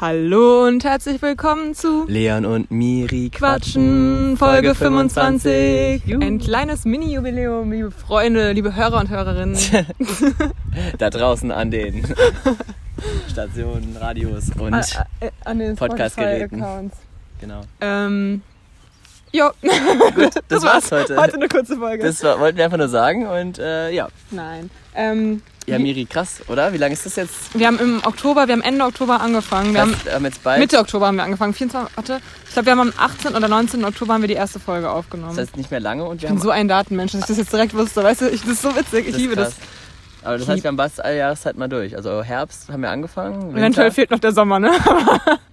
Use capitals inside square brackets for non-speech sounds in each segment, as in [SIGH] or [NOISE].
Hallo und herzlich willkommen zu Leon und Miri Quatschen, Folge 25. Ein kleines Mini-Jubiläum, liebe Freunde, liebe Hörer und Hörerinnen. [LAUGHS] da draußen an den [LAUGHS] Stationen, Radios und äh, Podcast-Geräten. Genau. Ähm, jo. Gut, [LAUGHS] das war's heute. Heute eine kurze Folge. Das war, wollten wir einfach nur sagen und äh, ja. Nein. Ähm, Ja, Miri, krass, oder? Wie lange ist das jetzt? wir haben im Oktober, wir haben Ende Oktober angefangen. Wir haben Fast, haben jetzt bald. Mitte Oktober haben wir angefangen. 24, warte, ich glaube, wir haben am 18. oder 19. Oktober haben wir die erste Folge aufgenommen. Das heißt nicht mehr lange und wir ich bin haben. so ein Datenmensch, dass ich das jetzt direkt wusste. Weißt du, ich, das ist so witzig. Ich das liebe das. Aber das heißt, wir haben fast alle Jahreszeit mal durch. Also Herbst haben wir angefangen. Eventuell fehlt noch der Sommer, ne? [LAUGHS]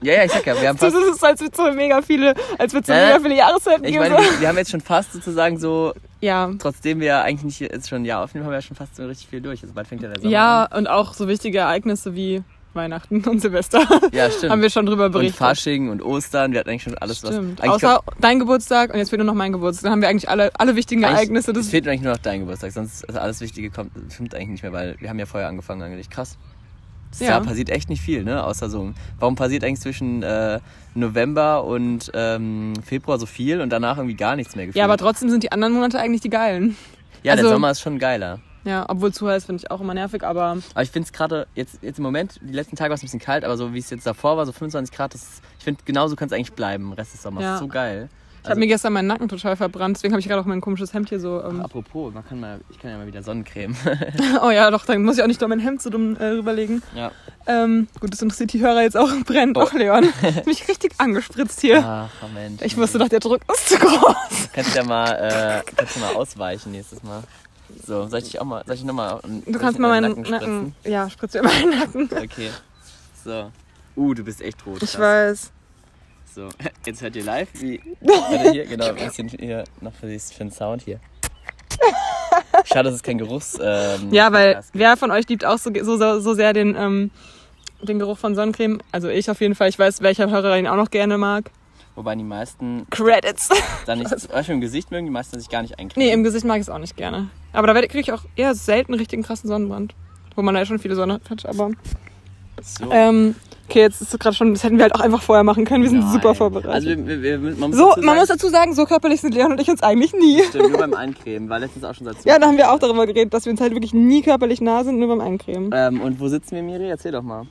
Ja, ja, ich sag ja, wir haben Das fast. ist, als wird so mega viele, als wird so Äh, mega viele Jahreszeiten Ich meine, wir, wir haben jetzt schon fast sozusagen so, Ja. trotzdem wir ja eigentlich nicht jetzt schon ein Jahr aufnehmen, haben wir ja schon fast so richtig viel durch. Also bald fängt ja der Sommer Ja, an. und auch so wichtige Ereignisse wie Weihnachten und Silvester [LAUGHS] Ja, stimmt. haben wir schon drüber und berichtet. Fasching und Ostern, wir hatten eigentlich schon alles, Stimmt. was. Außer dein Geburtstag und jetzt fehlt nur noch mein Geburtstag. Dann haben wir eigentlich alle, alle wichtigen Ereignisse. Es fehlt eigentlich nur noch dein Geburtstag, sonst also alles Wichtige kommt, stimmt eigentlich nicht mehr, weil wir haben ja vorher angefangen eigentlich. Krass. Ja. Jahr passiert echt nicht viel, ne? Außer so. Warum passiert eigentlich zwischen äh, November und ähm, Februar so viel und danach irgendwie gar nichts mehr gefühlt? ja, aber trotzdem sind die anderen Monate eigentlich die geilen. Ja, der also- Sommer ist schon geiler. Ja, obwohl zu heiß finde ich auch immer nervig, aber Aber ich finde es gerade jetzt, jetzt im Moment, die letzten Tage war es ein bisschen kalt, aber so wie es jetzt davor war, so 25 Grad, das, ist- ich finde, genauso kann es eigentlich bleiben, Rest des Sommers. Ja. So geil. ich habe mir gestern meinen Nacken total verbrannt. Deswegen habe ich gerade auch mein komisches Hemd hier so. Ähm, Apropos, man kann mal, ich kann ja mal wieder Sonnencreme. [LAUGHS] oh ja, doch, dann muss ich auch nicht nur mein Hemd so dumm äh, rüberlegen. ja. Ähm, gut, das interessiert die Hörer jetzt auch [LAUGHS] brennt. Oh. Doch, Leon. [LAUGHS] Mich richtig angespritzt hier. Ach, Moment. Ich wusste doch, der Druck ist zu groß. Kannst ja mal, äh, kannst du mal ausweichen nächstes Mal. So, soll ich dich auch mal, soll ich nochmal Du kannst mal meinen Nacken. Ja, spritzt mir meinen Nacken. [LAUGHS] Okay. So. Uh, du bist echt rot. Ich weiß. So, [LAUGHS] jetzt hört ihr live, wie. [LAUGHS] Warte hier, genau, ein bisschen hier noch für, den Sound hier. Schade, dass es kein Geruchs. Ähm, Ja, weil Podcast wer von euch liebt auch so, so, so sehr den, ähm, den Geruch von Sonnencreme? Also ich auf jeden Fall. Ich weiß, welcher Hörer ihn auch noch gerne mag. Wobei die meisten Credits. dann nicht, zum Beispiel im Gesicht mögen, die meisten sich gar nicht eincremen. nee, im Gesicht mag ich es auch nicht gerne. Aber da kriege ich auch eher selten richtigen krassen Sonnenbrand. Wo man da ja schon viele Sonne hat. Aber so. ähm, okay, jetzt ist es gerade schon, das hätten wir halt auch einfach vorher machen können. Wir sind Nein. super vorbereitet. Also, wir, wir, man muss so, dazu man muss sagen, dazu sagen, so körperlich sind Leon und ich uns eigentlich nie. Stimmt, nur beim Eincremen, war letztens auch schon dazu. Ja, da haben wir auch darüber geredet, dass wir uns halt wirklich nie körperlich nah sind, nur beim Eincremen. Ähm, und wo sitzen wir, Miri? Erzähl doch mal.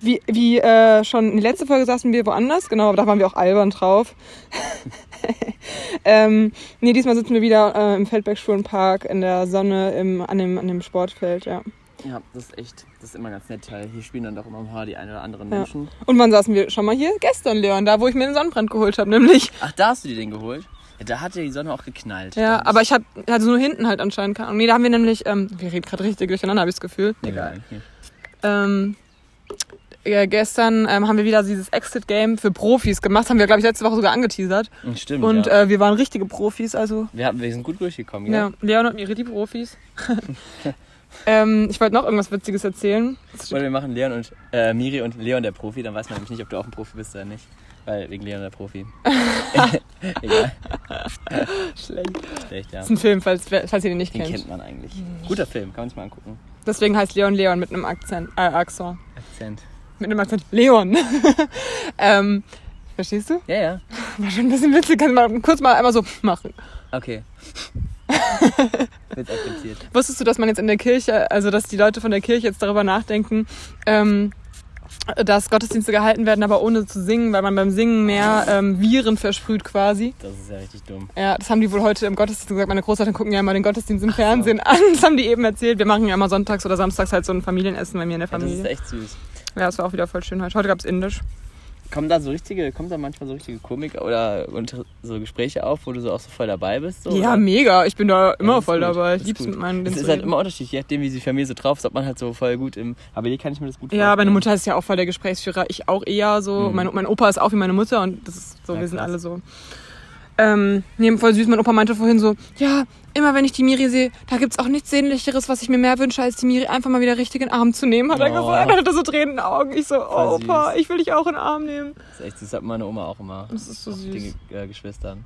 Wie, wie äh, schon in der letzten Folge saßen wir woanders, genau, aber da waren wir auch albern drauf. [LAUGHS] [LAUGHS] ähm, nee, diesmal sitzen wir wieder äh, im Feldbergsschulenpark in der Sonne im, an, dem, an dem Sportfeld, ja. Ja, das ist echt, das ist immer ganz nett, weil hier spielen dann doch immer mal die ein oder anderen Ja. Menschen. Und wann saßen wir schon mal hier? Gestern, Leon, da wo ich mir den Sonnenbrand geholt habe, nämlich. Ach, da hast du dir den geholt? Ja, da hat ja die Sonne auch geknallt. Ja, Da aber ich hab, also nur hinten halt anscheinend. keine Ahnung. Nee, da haben wir nämlich, ähm, wir reden gerade richtig durcheinander, habe ich das Gefühl. Egal. Ähm, ja, gestern ähm, haben wir wieder dieses Exit-Game für Profis gemacht. Haben wir, glaube ich, letzte Woche sogar angeteasert. Hm, Stimmt. Und ja. äh, wir waren richtige Profis, also wir, haben, wir sind gut durchgekommen, Ja, gell? Leon und Miri, die Profis. [LAUGHS] ähm, ich wollte noch irgendwas Witziges erzählen. Oder wir machen Leon und äh, Miri und Leon der Profi, dann weiß man nämlich nicht, ob du auch ein Profi bist oder nicht. Weil wegen Leon der Profi. [LAUGHS] Egal, Schlecht. schlecht, ja. Das ist ein Film, falls, falls ihr den nicht Den kennt. kennt man eigentlich. Guter Film, kann man sich mal angucken. Deswegen heißt Leon Leon mit einem Akzent. Äh, Akzent. Akzent. Mit einem Akzent. Leon. [LAUGHS] ähm, verstehst du? Ja, ja. [LAUGHS] War schon ein bisschen witzig. Kannst mal kurz mal einmal so machen. Okay. Wird akzeptiert. [LAUGHS] Wusstest du, dass man jetzt in der Kirche, also dass die Leute von der Kirche jetzt darüber nachdenken, ähm, dass Gottesdienste gehalten werden, aber ohne zu singen, weil man beim Singen mehr ähm, Viren versprüht quasi. Das ist ja richtig dumm. Ja, das haben die wohl heute im Gottesdienst gesagt. Meine Großeltern gucken ja immer den Gottesdienst im Fernsehen an. Das haben die eben erzählt. Wir machen ja immer sonntags oder samstags halt so ein Familienessen bei mir in der Ja, das ist Familie. echt süß. Ja, das war auch wieder voll schön heute. Heute gab's Indisch. Kommen da so richtige, kommt da manchmal so richtige Komik oder so Gespräche auf, wo du so auch so voll dabei bist? So, Ja, oder? mega. Ich bin da immer ist voll gut. dabei. Ich lieb's mit meinen Es ist halt immer unterschiedlich, je nachdem, wie die Familie so drauf ist, ob man halt so voll gut im. Aber hier kann ich mir das gut Ja, meine vorstellen. Mutter ist ja auch voll der Gesprächsführer. Ich auch eher so. Mhm. Mein, mein Opa ist auch wie meine Mutter und das ist so, Ja, wir sind krass. alle so. Ähm, nee, voll süß. Mein Opa meinte vorhin so, ja, immer wenn ich die Miri sehe, da gibt's auch nichts Sehnlicheres, was ich mir mehr wünsche, als die Miri einfach mal wieder richtig in den Arm zu nehmen, hat er Oh. gesagt. Er hatte so Tränen in den Augen. Ich so, oh, Opa, ich will dich auch in den Arm nehmen. Das ist echt süß, hat meine Oma auch immer. Das ist so süß. Die äh, Geschwistern.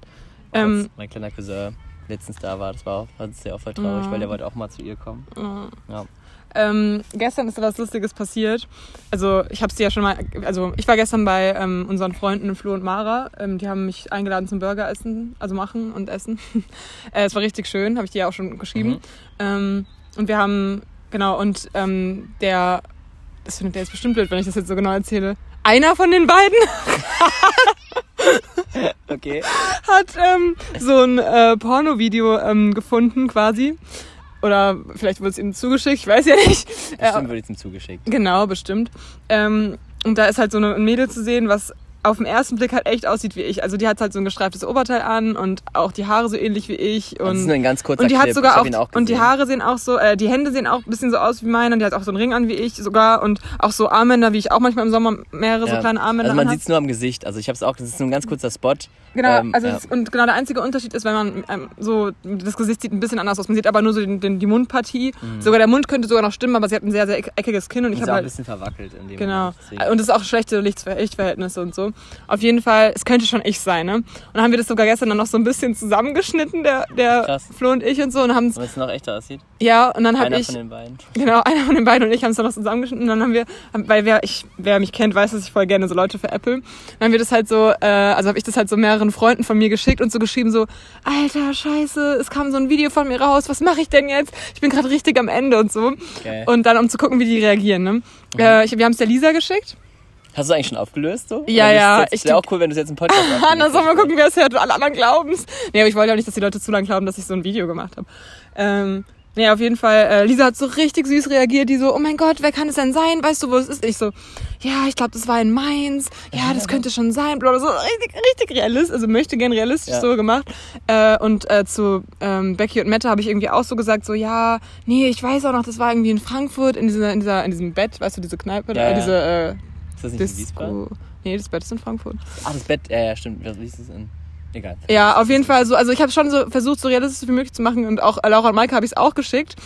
Ähm, mein kleiner Cousin letztens da war, das war auch, war sehr auch voll traurig, Ja. weil der wollte auch mal zu ihr kommen. Ja. Ja. Ähm, gestern ist da was Lustiges passiert. Also ich habe es dir ja schon mal, also ich war gestern bei ähm, unseren Freunden Flo und Mara. Ähm, die haben mich eingeladen zum Burger essen, also machen und essen. [LAUGHS] äh, es war richtig schön, habe ich dir ja auch schon geschrieben. Mhm. Ähm, und wir haben, genau, und ähm, der, das findet der jetzt bestimmt blöd, wenn ich das jetzt so genau erzähle. Einer von den beiden [LAUGHS] Okay. hat ähm, so ein äh, Porno-Video gefunden quasi. Oder vielleicht wurde es ihm zugeschickt, ich weiß ja nicht. Äh, Bestimmt würde ich ihm zugeschickt. Genau, bestimmt. Ähm, und da ist halt so eine, ein Mädel zu sehen, was auf den ersten Blick halt echt aussieht wie ich. Also die hat halt so ein gestreiftes Oberteil an und auch die Haare so ähnlich wie ich. Das ist Und, nur ein ganz kurzer und die hat Clip. sogar auch, auch und die. Haare sehen auch so, äh, die Hände sehen auch ein bisschen so aus wie meine und die hat auch so einen Ring an wie ich sogar und auch so Armbänder, wie ich auch manchmal im Sommer mehrere so Ja. kleine Armbänder Also man sieht es nur am Gesicht. Also ich habe es auch, das ist nur ein ganz kurzer Spot. Genau, Ähm, also ja. es, und genau der einzige Unterschied ist, wenn man ähm, so das Gesicht sieht ein bisschen anders aus. Man sieht aber nur so den, den, die Mundpartie. Sogar der Mund könnte sogar noch stimmen, aber sie hat ein sehr sehr eck- eckiges Kinn und ich Mhm. ist habe auch ein halt bisschen verwackelt in dem Genau. Moment. Und es ist auch schlechte Lichtver- Lichtverhältnisse und so. Auf jeden Fall, es könnte schon ich sein, ne? Und dann haben wir das sogar gestern dann noch so ein bisschen zusammengeschnitten, der, der Krass. Flo und ich und so. Und haben es noch echter aussieht. ja, und dann habe Einer ich, von den beiden. genau, einer von den beiden und ich haben es dann noch zusammengeschnitten. Und dann haben wir, weil wer, ich, wer mich kennt, weiß, dass ich voll gerne so Leute veräpple. Dann haben wir das halt so, äh, also habe ich das halt so mehreren Freunden von mir geschickt und so geschrieben so, Alter, scheiße, es kam so ein Video von mir raus, was mache ich denn jetzt? Ich bin gerade richtig am Ende und so. Geil. Und dann, um zu gucken, wie die reagieren, ne? Äh, ich, wir haben es der Lisa geschickt. Hast du eigentlich schon aufgelöst so? Ja, ja, Ich ich- wäre auch cool, wenn du es jetzt im Podcast dann sollen wir gucken, wer es hört und alle anderen glauben's. Nee, aber ich wollte auch nicht, dass die Leute zu lange glauben, dass ich so ein Video gemacht habe. Ähm, nee, auf jeden Fall, äh, Lisa hat so richtig süß reagiert, die so, oh mein Gott, wer kann es denn sein? Weißt du, wo es ist? Ich so, ja, ich glaube, das war in Mainz. Ja, das könnte schon sein. Bla, so richtig, richtig realistisch, also möchte gern realistisch Ja. so gemacht. Äh, und äh, zu ähm, Becky und Mette habe ich irgendwie auch so gesagt, so, ja, nee, ich weiß auch noch, das war irgendwie in Frankfurt, in, dieser, in, dieser, in diesem Bett, weißt du, diese Kneipe, Ja, äh, ja. diese äh, Ist das nicht in Wiesbaden? Disco. Nee, das Bett ist in Frankfurt. Ah, das Bett, ja, ja, stimmt. Wie ist es in? Egal. Ja, auf jeden Fall so. Also ich habe schon so versucht, so realistisch wie möglich zu machen und auch Laura und Maike habe ich es auch geschickt.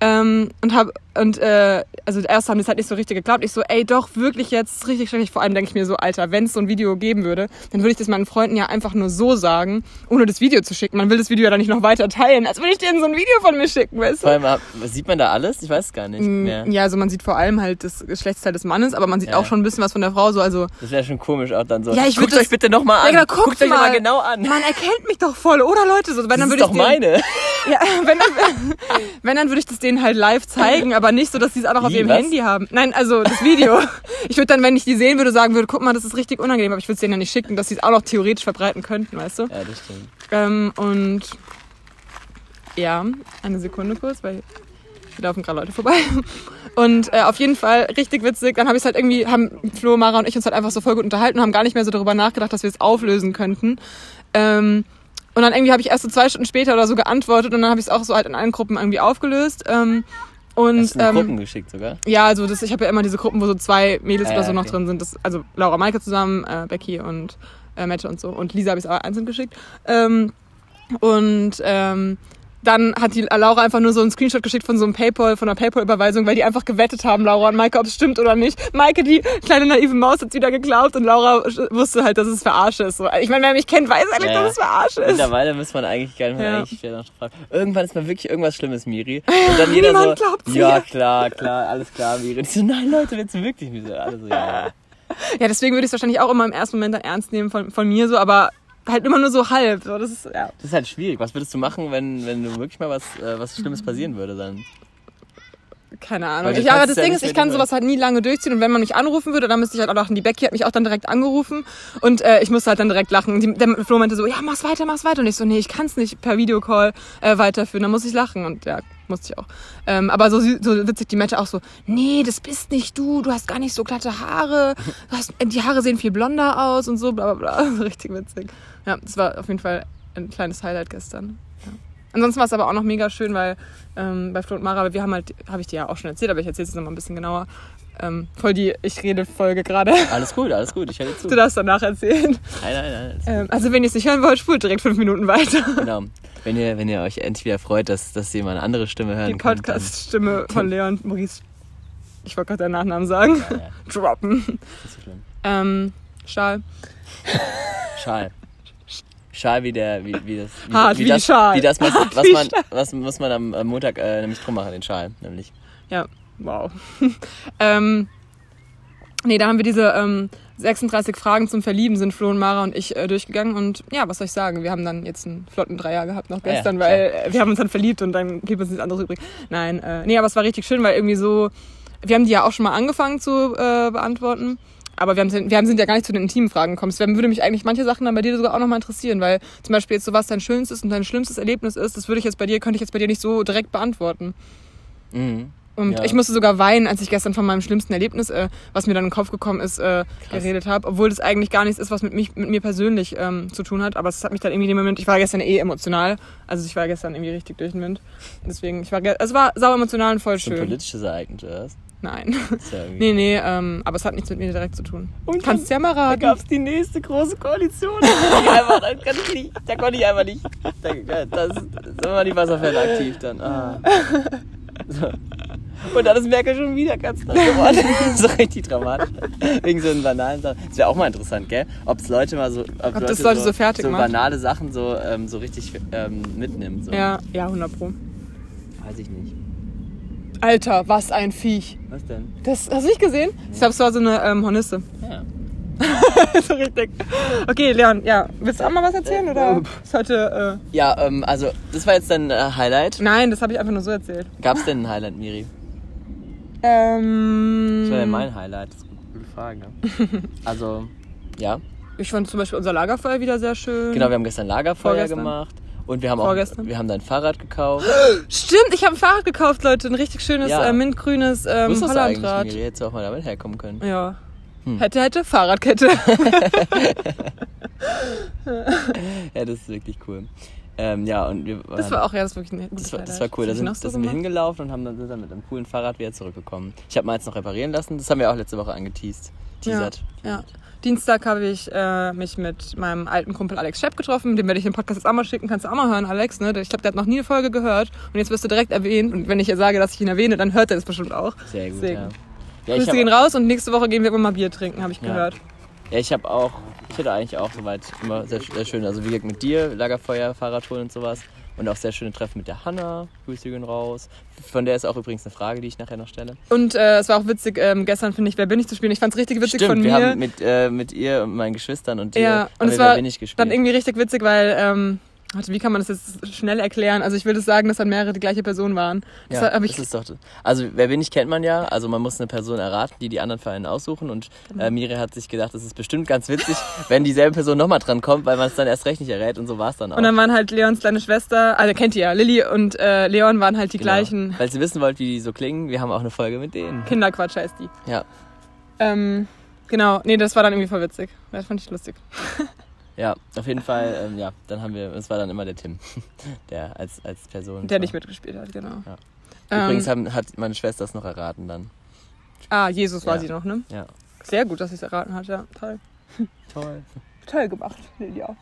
Ähm, und hab und äh, also erst haben die es halt nicht so richtig geglaubt. Ich so, ey, doch wirklich jetzt richtig schrecklich. Vor allem denke ich mir so, Alter, wenn es so ein Video geben würde, dann würde ich das meinen Freunden ja einfach nur so sagen, ohne das Video zu schicken. Man will das Video ja dann nicht noch weiter teilen, als würde ich denen so ein Video von mir schicken, weißt Vor du? allem, hab- sieht man da alles? Ich weiß gar nicht mehr. Mm, Ja, also man sieht vor allem halt das Geschlechtsteil des Mannes, aber man sieht Ja. auch schon ein bisschen was von der Frau. So, also Das wäre schon komisch auch dann so. Ja, ich Guckt das- euch bitte nochmal an. Ja, genau, guckt euch mal mal. genau an. man erkennt mich doch voll, oder Leute? So, wenn das dann ist würde ich doch denen- meine. [LAUGHS] Ja, wenn dann, [LAUGHS] wenn dann würde ich das denen halt live zeigen, aber nicht so, dass die es auch noch auf ihrem was? Handy haben. Nein, also das Video. [LAUGHS] Ich würde dann, wenn ich die sehen würde, sagen würde, guck mal, das ist richtig unangenehm, aber ich würde es denen ja nicht schicken, dass sie es auch noch theoretisch verbreiten könnten, weißt du? Ja, das stimmt. Ähm, und ja, eine Sekunde kurz, weil hier laufen gerade Leute vorbei. [LAUGHS] Und äh, auf jeden Fall richtig witzig. Dann habe ich halt irgendwie, haben Flo, Mara und ich uns halt einfach so voll gut unterhalten und haben gar nicht mehr so darüber nachgedacht, dass wir es auflösen könnten. Ähm, und dann irgendwie habe ich erst so zwei Stunden später oder so geantwortet und dann habe ich es auch so halt in allen Gruppen irgendwie aufgelöst. Ähm, und Hast du in ähm, Gruppen geschickt sogar? ja, also das, ich habe ja immer diese Gruppen, wo so zwei Mädels Ah, oder so noch okay. drin sind. Das, also Laura Maike zusammen, äh, Becky und äh, Mette und so. Und Lisa habe ich auch einzeln geschickt. Ähm, und ähm, dann hat die Laura einfach nur so einen Screenshot geschickt von so einem Paypal, von einer Paypal-Überweisung, weil die einfach gewettet haben, Laura und Maike, ob es stimmt oder nicht. Maike, die kleine naive Maus, hat wieder geglaubt und Laura wusste halt, dass es Verarsche ist. So, Ich meine, wer mich kennt, weiß eigentlich, Ja, ja. dass es Verarsche ist. Mittlerweile muss man eigentlich gar nicht mehr Ja. eigentlich fragen. Irgendwann ist mal wirklich irgendwas Schlimmes, Miri. Und [LAUGHS] dann jeder Niemand so, glaubt's ja mir. klar, klar, alles klar, Miri. Und ich so, nein Leute, willst du wirklich nicht? Alle so, ja, ja. Ja, deswegen würde ich es wahrscheinlich auch immer im ersten Moment dann ernst nehmen von, von mir so, aber halt immer nur so halb. So, das ist, ja. Das ist halt schwierig. Was würdest du machen, wenn, wenn du wirklich mal was, äh, was Schlimmes passieren würde dann? Keine Ahnung. Ich, aber das ja Ding ist, ich kann sowas halt nie lange durchziehen und wenn man mich anrufen würde, dann müsste ich halt auch lachen. Die Becky hat mich auch dann direkt angerufen und äh, ich musste halt dann direkt lachen. Die, der Flo meinte so, ja, mach's weiter, mach's weiter. Und ich so, nee, ich kann's nicht per Videocall äh, weiterführen, dann muss ich lachen. Und ja, musste ich auch. Ähm, aber so, so witzig die Mette auch so, nee, das bist nicht du, du hast gar nicht so glatte Haare, hast, die Haare sehen viel blonder aus und so, bla bla bla. [LAUGHS] Richtig witzig. Ja, das war auf jeden Fall ein kleines Highlight gestern. Ja. Ansonsten war es aber auch noch mega schön, weil ähm, bei Flo und Mara, wir haben halt, habe ich dir ja auch schon erzählt, aber ich erzähle es noch mal ein bisschen genauer. Ähm, voll die Ich rede Folge gerade. Alles gut, alles gut, ich höre zu. Du darfst danach erzählen. Nein, nein, nein. Ähm, also wenn ihr es nicht hören wollt, spult direkt fünf Minuten weiter. Genau. Wenn ihr, wenn ihr euch endlich wieder freut, dass, dass ihr mal eine andere Stimme hören Die Podcast-Stimme [LAUGHS] von Leon Maurice. Ich wollte gerade den Nachnamen sagen. Ja, ja, Droppen. nicht so schlimm. Ähm, Schal. Schal. Schal wie der, wie, wie das, wie, Hart wie das, Schal. Wie das, was, Hart was wie man, was muss man am, Montag äh, nämlich drum machen, den Schal, nämlich. Ja. Wow. [LAUGHS] ähm, nee, da haben wir diese ähm, 36 Fragen zum Verlieben sind Flo und Mara und ich äh, durchgegangen und ja, was soll ich sagen? Wir haben dann jetzt einen flotten Dreier gehabt noch Ah ja, gestern, klar. weil äh, wir haben uns dann verliebt und dann blieb uns nichts anderes übrig. Nein, äh, nee, aber es war richtig schön, weil irgendwie so, wir haben die ja auch schon mal angefangen zu äh, beantworten. Aber wir, haben, wir sind ja gar nicht zu den intimen Fragen gekommen. Es würde mich eigentlich manche Sachen dann bei dir sogar auch nochmal interessieren, weil zum Beispiel jetzt so was dein schönstes und dein schlimmstes Erlebnis ist, das würde ich jetzt bei dir, könnte ich jetzt bei dir nicht so direkt beantworten. Mhm. Und Ja. ich musste sogar weinen, als ich gestern von meinem schlimmsten Erlebnis, äh, was mir dann in den Kopf gekommen ist, äh, geredet habe. Obwohl das eigentlich gar nichts ist, was mit, mich, mit mir persönlich ähm, zu tun hat. Aber es hat mich dann irgendwie in dem Moment, ich war gestern eh emotional. Also ich war gestern irgendwie richtig durch den Wind. Deswegen, ich war, es war sauer emotional und voll So ein schön. politisches Ereignis, oder was? Nein. Ja nee, nee, ähm, aber es hat nichts mit mir direkt zu tun. Und Kannst ja mal Da raten. gab es die nächste große Koalition. [LAUGHS] Einfach, da, kann ich nicht, da konnte ich einfach nicht. Da, da, das, da waren die Wasserfälle aktiv dann. Ah. So. Und dann ist Merkel schon wieder Kanzler geworden. [LAUGHS] [LAUGHS] so richtig dramatisch. Wegen so einen banalen Sachen. Das wäre auch mal interessant, gell? Ob es Leute mal so. Ob, das Leute so fertig so banale Sachen so, ähm, so richtig ähm, mitnimmt. So. Ja, ja, 100 Pro. Weiß ich nicht. Alter, was ein Viech. Was denn? Das hast du nicht gesehen? Ich glaube, es war so eine ähm, Hornisse. Ja. [LAUGHS] so richtig. Okay, Leon, ja. Willst du auch mal was erzählen? Oder ist heute. Ja, ähm, also, das war jetzt dein äh, Highlight. Äh, nein, das habe ich einfach nur so erzählt. Gab es denn ein Highlight, Miri? Ähm, Das war ja mein Highlight. Das ist eine gute Frage. Ne? [LAUGHS] Also, ja. Ich fand zum Beispiel unser Lagerfeuer wieder sehr schön. Genau, wir haben gestern Lagerfeuer Vorgestern. gemacht. Und wir haben auch Vorgestern. wir haben dein Fahrrad gekauft. [GASPS] Stimmt, ich habe ein Fahrrad gekauft, Leute. Ein richtig schönes Ja. äh, mintgrünes ähm, Wusstest du Hollandrad. Miri, hättest du auch mal damit herkommen können. Ja. Hm. Hätte, hätte, Fahrradkette. [LAUGHS] [LAUGHS] Ja, das ist wirklich cool. Ähm, ja, und wir Das war auch, ja, das ist wirklich ein gutes das war, das war cool. Da sind, so sind wir hingelaufen und haben dann, sind dann mit einem coolen Fahrrad wieder zurückgekommen. Ich habe mal jetzt noch reparieren lassen. Das haben wir auch letzte Woche angeteased. Teasert. Ja. Dienstag habe ich äh, mich mit meinem alten Kumpel Alex Schepp getroffen. Dem werde ich den Podcast jetzt auch mal schicken. Kannst du auch mal hören, Alex. Ne? Ich glaube, der hat noch nie eine Folge gehört. Und jetzt wirst du direkt erwähnt. Und wenn ich ihr sage, dass ich ihn erwähne, dann hört er das bestimmt auch. Sehr gut, Deswegen. ja. Ja, ich Grüße habe gehen raus und nächste Woche gehen wir immer mal Bier trinken, habe ich Ja. gehört. ja, ich hab auch, ich hatte eigentlich auch soweit immer sehr, sehr schön. Also wie gesagt mit dir, Lagerfeuer, Fahrradtouren und sowas. Und auch sehr schöne Treffen mit der Hanna. Grüße gehen raus. Von der ist auch übrigens eine Frage, die ich nachher noch stelle. Und äh, es war auch witzig, ähm, gestern finde ich, wer bin ich zu spielen. Ich fand es richtig witzig Stimmt, von wir mir. haben mit, äh, mit ihr und meinen Geschwistern und dir ja, und wir es Wer war bin ich gespielt. dann irgendwie richtig witzig, weil, ähm, warte, wie kann man das jetzt schnell erklären? Also ich würde sagen, dass dann mehrere die gleiche Person waren. Das ja, hab ich, das ist doch, also wer bin ich kennt man ja, also man muss eine Person erraten, die die anderen für einen aussuchen und Genau. äh, Miri hat sich gedacht, das ist bestimmt ganz witzig, [LAUGHS] wenn dieselbe Person nochmal dran kommt, weil man es dann erst recht nicht errät und so war es dann auch. und dann waren halt Leons kleine Schwester, also kennt ihr ja, Lilly und äh, Leon waren halt die Genau. gleichen. Falls ihr wissen wollt, wie die so klingen, wir haben auch eine Folge mit denen. Kinderquatsch heißt die. Ja, Ähm, genau, nee, das war dann irgendwie voll witzig. Das fand ich lustig. [LAUGHS] ja, auf jeden Fall, ähm, ja, dann haben wir, es war dann immer der Tim, [LAUGHS] der als, als Person. Der war. nicht mitgespielt hat, genau. Ja. Übrigens Ähm, haben, hat meine Schwester es noch erraten dann. ah, Jesus war Ja. sie noch, ne? Ja. Sehr gut, dass sie es erraten hat, ja. Toll. Toll. [LAUGHS] Toll gemacht, auch.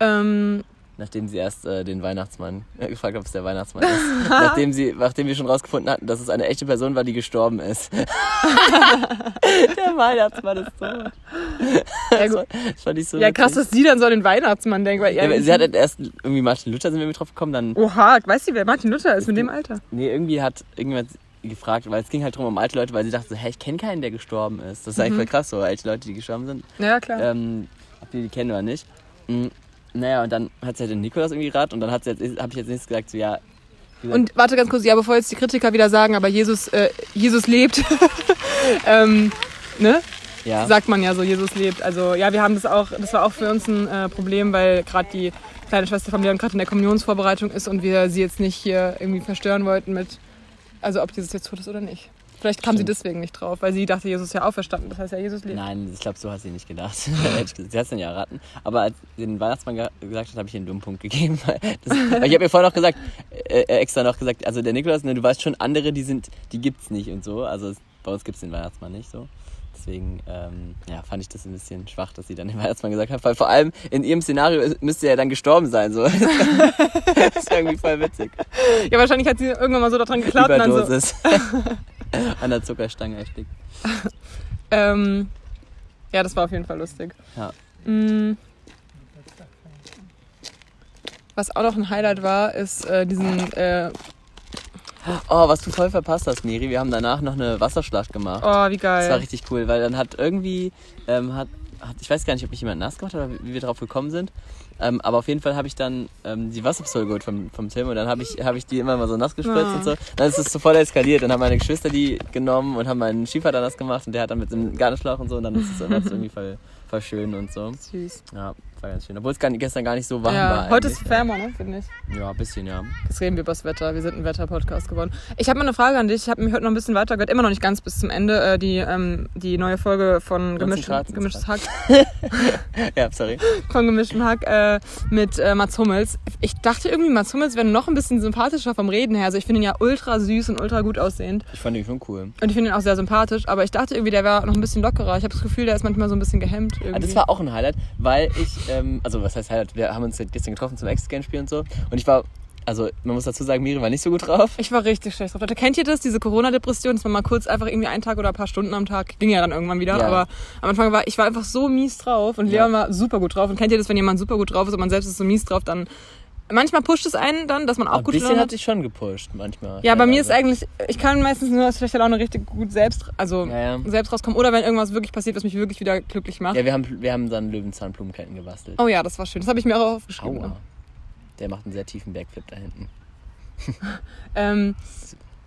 Ähm, Nachdem sie erst äh, den Weihnachtsmann äh, [LAUGHS] gefragt hat, ob es der Weihnachtsmann ist. [LAUGHS] nachdem, sie, nachdem wir schon rausgefunden hatten, dass es eine echte Person war, die gestorben ist. [LAUGHS] der Weihnachtsmann ist tot. ja, Das, gut. war, das fand ich so ja, krass, dass sie dann so an den Weihnachtsmann denkt. Weil Ja, sie hat halt erst irgendwie Martin Luther sind wir mit drauf gekommen, dann Oha, weißt du, wer Martin Luther ist mit dem Alter? nee, irgendwie hat irgendjemand gefragt, weil es ging halt drum um alte Leute, weil sie dachte so, hä, ich kenne keinen, der gestorben ist. Das ist eigentlich voll krass, so alte Leute, die gestorben sind. Ja, klar. ähm, ob die die kennen oder nicht. Mm, naja, und dann hat sie halt den Nikolaus irgendwie geraten und dann hat sie jetzt, habe ich jetzt nichts gesagt, so ja. Und warte ganz kurz, ja, bevor jetzt die Kritiker wieder sagen, aber Jesus, äh, Jesus lebt. [LAUGHS] ähm, ne? ja. Sagt man ja so, Jesus lebt. Also ja, wir haben das auch, das war auch für uns ein äh, Problem, weil gerade die kleine Schwester von Leon gerade in der Kommunionsvorbereitung ist und wir sie jetzt nicht hier irgendwie verstören wollten mit, also ob Jesus jetzt tot ist oder nicht. Vielleicht kam sie Stimmt. deswegen nicht drauf, weil sie dachte, Jesus ist ja auferstanden. Das heißt ja, Jesus lebt. Nein, ich glaube, so hat sie nicht gedacht. [LAUGHS] Sie hat es dann ja erraten. Aber als sie den Weihnachtsmann ge gesagt hat, habe ich ihr einen dummen Punkt gegeben. [LAUGHS] Weil, das, weil ich habe ihr vorhin noch gesagt, äh, äh, extra noch gesagt, also der Nikolaus, ne, du weißt schon, andere, die sind, die gibt's nicht und so. Also es, bei uns gibt's den Weihnachtsmann nicht so. Deswegen ähm, ja, fand ich das ein bisschen schwach, dass sie dann den Weihnachtsmann gesagt hat. Weil vor allem in ihrem Szenario müsste er dann gestorben sein. So. [LAUGHS] das ist irgendwie voll witzig. Ja, wahrscheinlich hat sie irgendwann mal so daran geklaut und dann so. Überdosis. [LAUGHS] An der Zuckerstange erstickt. Ähm, ja, das war auf jeden Fall lustig. Ja. Mm. Was auch noch ein Highlight war, ist äh, diesen. Äh, Oh, was du voll verpasst hast, Miri. Wir haben danach noch eine Wasserschlacht gemacht. Oh, wie geil. Das war richtig cool, weil dann hat irgendwie, ähm, hat, hat, ich weiß gar nicht, ob mich jemand nass gemacht hat oder wie wir drauf gekommen sind. Ähm, aber auf jeden Fall habe ich dann ähm, die Wasserpistole geholt vom, vom Tim und dann habe ich, hab ich die immer mal so nass gespritzt Ah. und so. Dann ist es so voll eskaliert. Dann haben meine Geschwister die genommen und haben meinen Stiefvater nass gemacht und der hat dann mit dem Gartenschlauch und so und dann ist es [LAUGHS] irgendwie voll, voll schön und so. Süß. Ja, war ganz schön. Obwohl es gestern gar nicht so warm Ja, war. heute ist eigentlich. es wärmer, ne, finde ich. Ja, ein bisschen, ja. Jetzt reden wir über das Wetter. Wir sind ein Wetter-Podcast geworden. Ich habe mal eine Frage an dich. Ich habe mich heute noch ein bisschen weiter gehört. Immer noch nicht ganz bis zum Ende. Äh, die, ähm, die neue Folge von 19 Gemisch, Gemischtes Hack. [LAUGHS] Ja, sorry. Von Gemischtem Hack äh, mit äh, Mats Hummels. Ich dachte irgendwie, Mats Hummels wäre noch ein bisschen sympathischer vom Reden her. Also ich finde ihn ja ultra süß und ultra gut aussehend. Ich fand ihn schon cool. Und ich finde ihn auch sehr sympathisch. Aber ich dachte irgendwie, der wäre noch ein bisschen lockerer. Ich habe das Gefühl, der ist manchmal so ein bisschen gehemmt. Irgendwie. Ah, das war auch ein Highlight, weil ich, ähm, also was heißt Highlight? Wir haben uns gestern getroffen zum X-Game-Spiel und so. Und ich war, also man muss dazu sagen, Miri war nicht so gut drauf. Ich war richtig schlecht drauf. Leute, kennt ihr das, diese Corona-Depression, dass man mal kurz einfach irgendwie einen Tag oder ein paar Stunden am Tag, ging ja dann irgendwann wieder, Ja. aber am Anfang war ich war einfach so mies drauf und Ja. Leon war super gut drauf. Und kennt ihr das, wenn jemand super gut drauf ist und man selbst ist so mies drauf, dann manchmal pusht es einen dann, dass man auch Ein gut bisschen Laune hat sich schon gepusht manchmal. Ja, bei mir ist teilweise. eigentlich, ich kann meistens nur aus schlechter Laune richtig gut selbst, also Ja, ja. selbst rauskommen. Oder wenn irgendwas wirklich passiert, was mich wirklich wieder glücklich macht. Ja, wir haben, wir haben dann Löwenzahnblumenketten gebastelt. Oh ja, das war schön. Das habe ich mir auch aufgeschrieben. Aua. Der macht einen sehr tiefen Backflip da hinten. [LAUGHS] Ähm,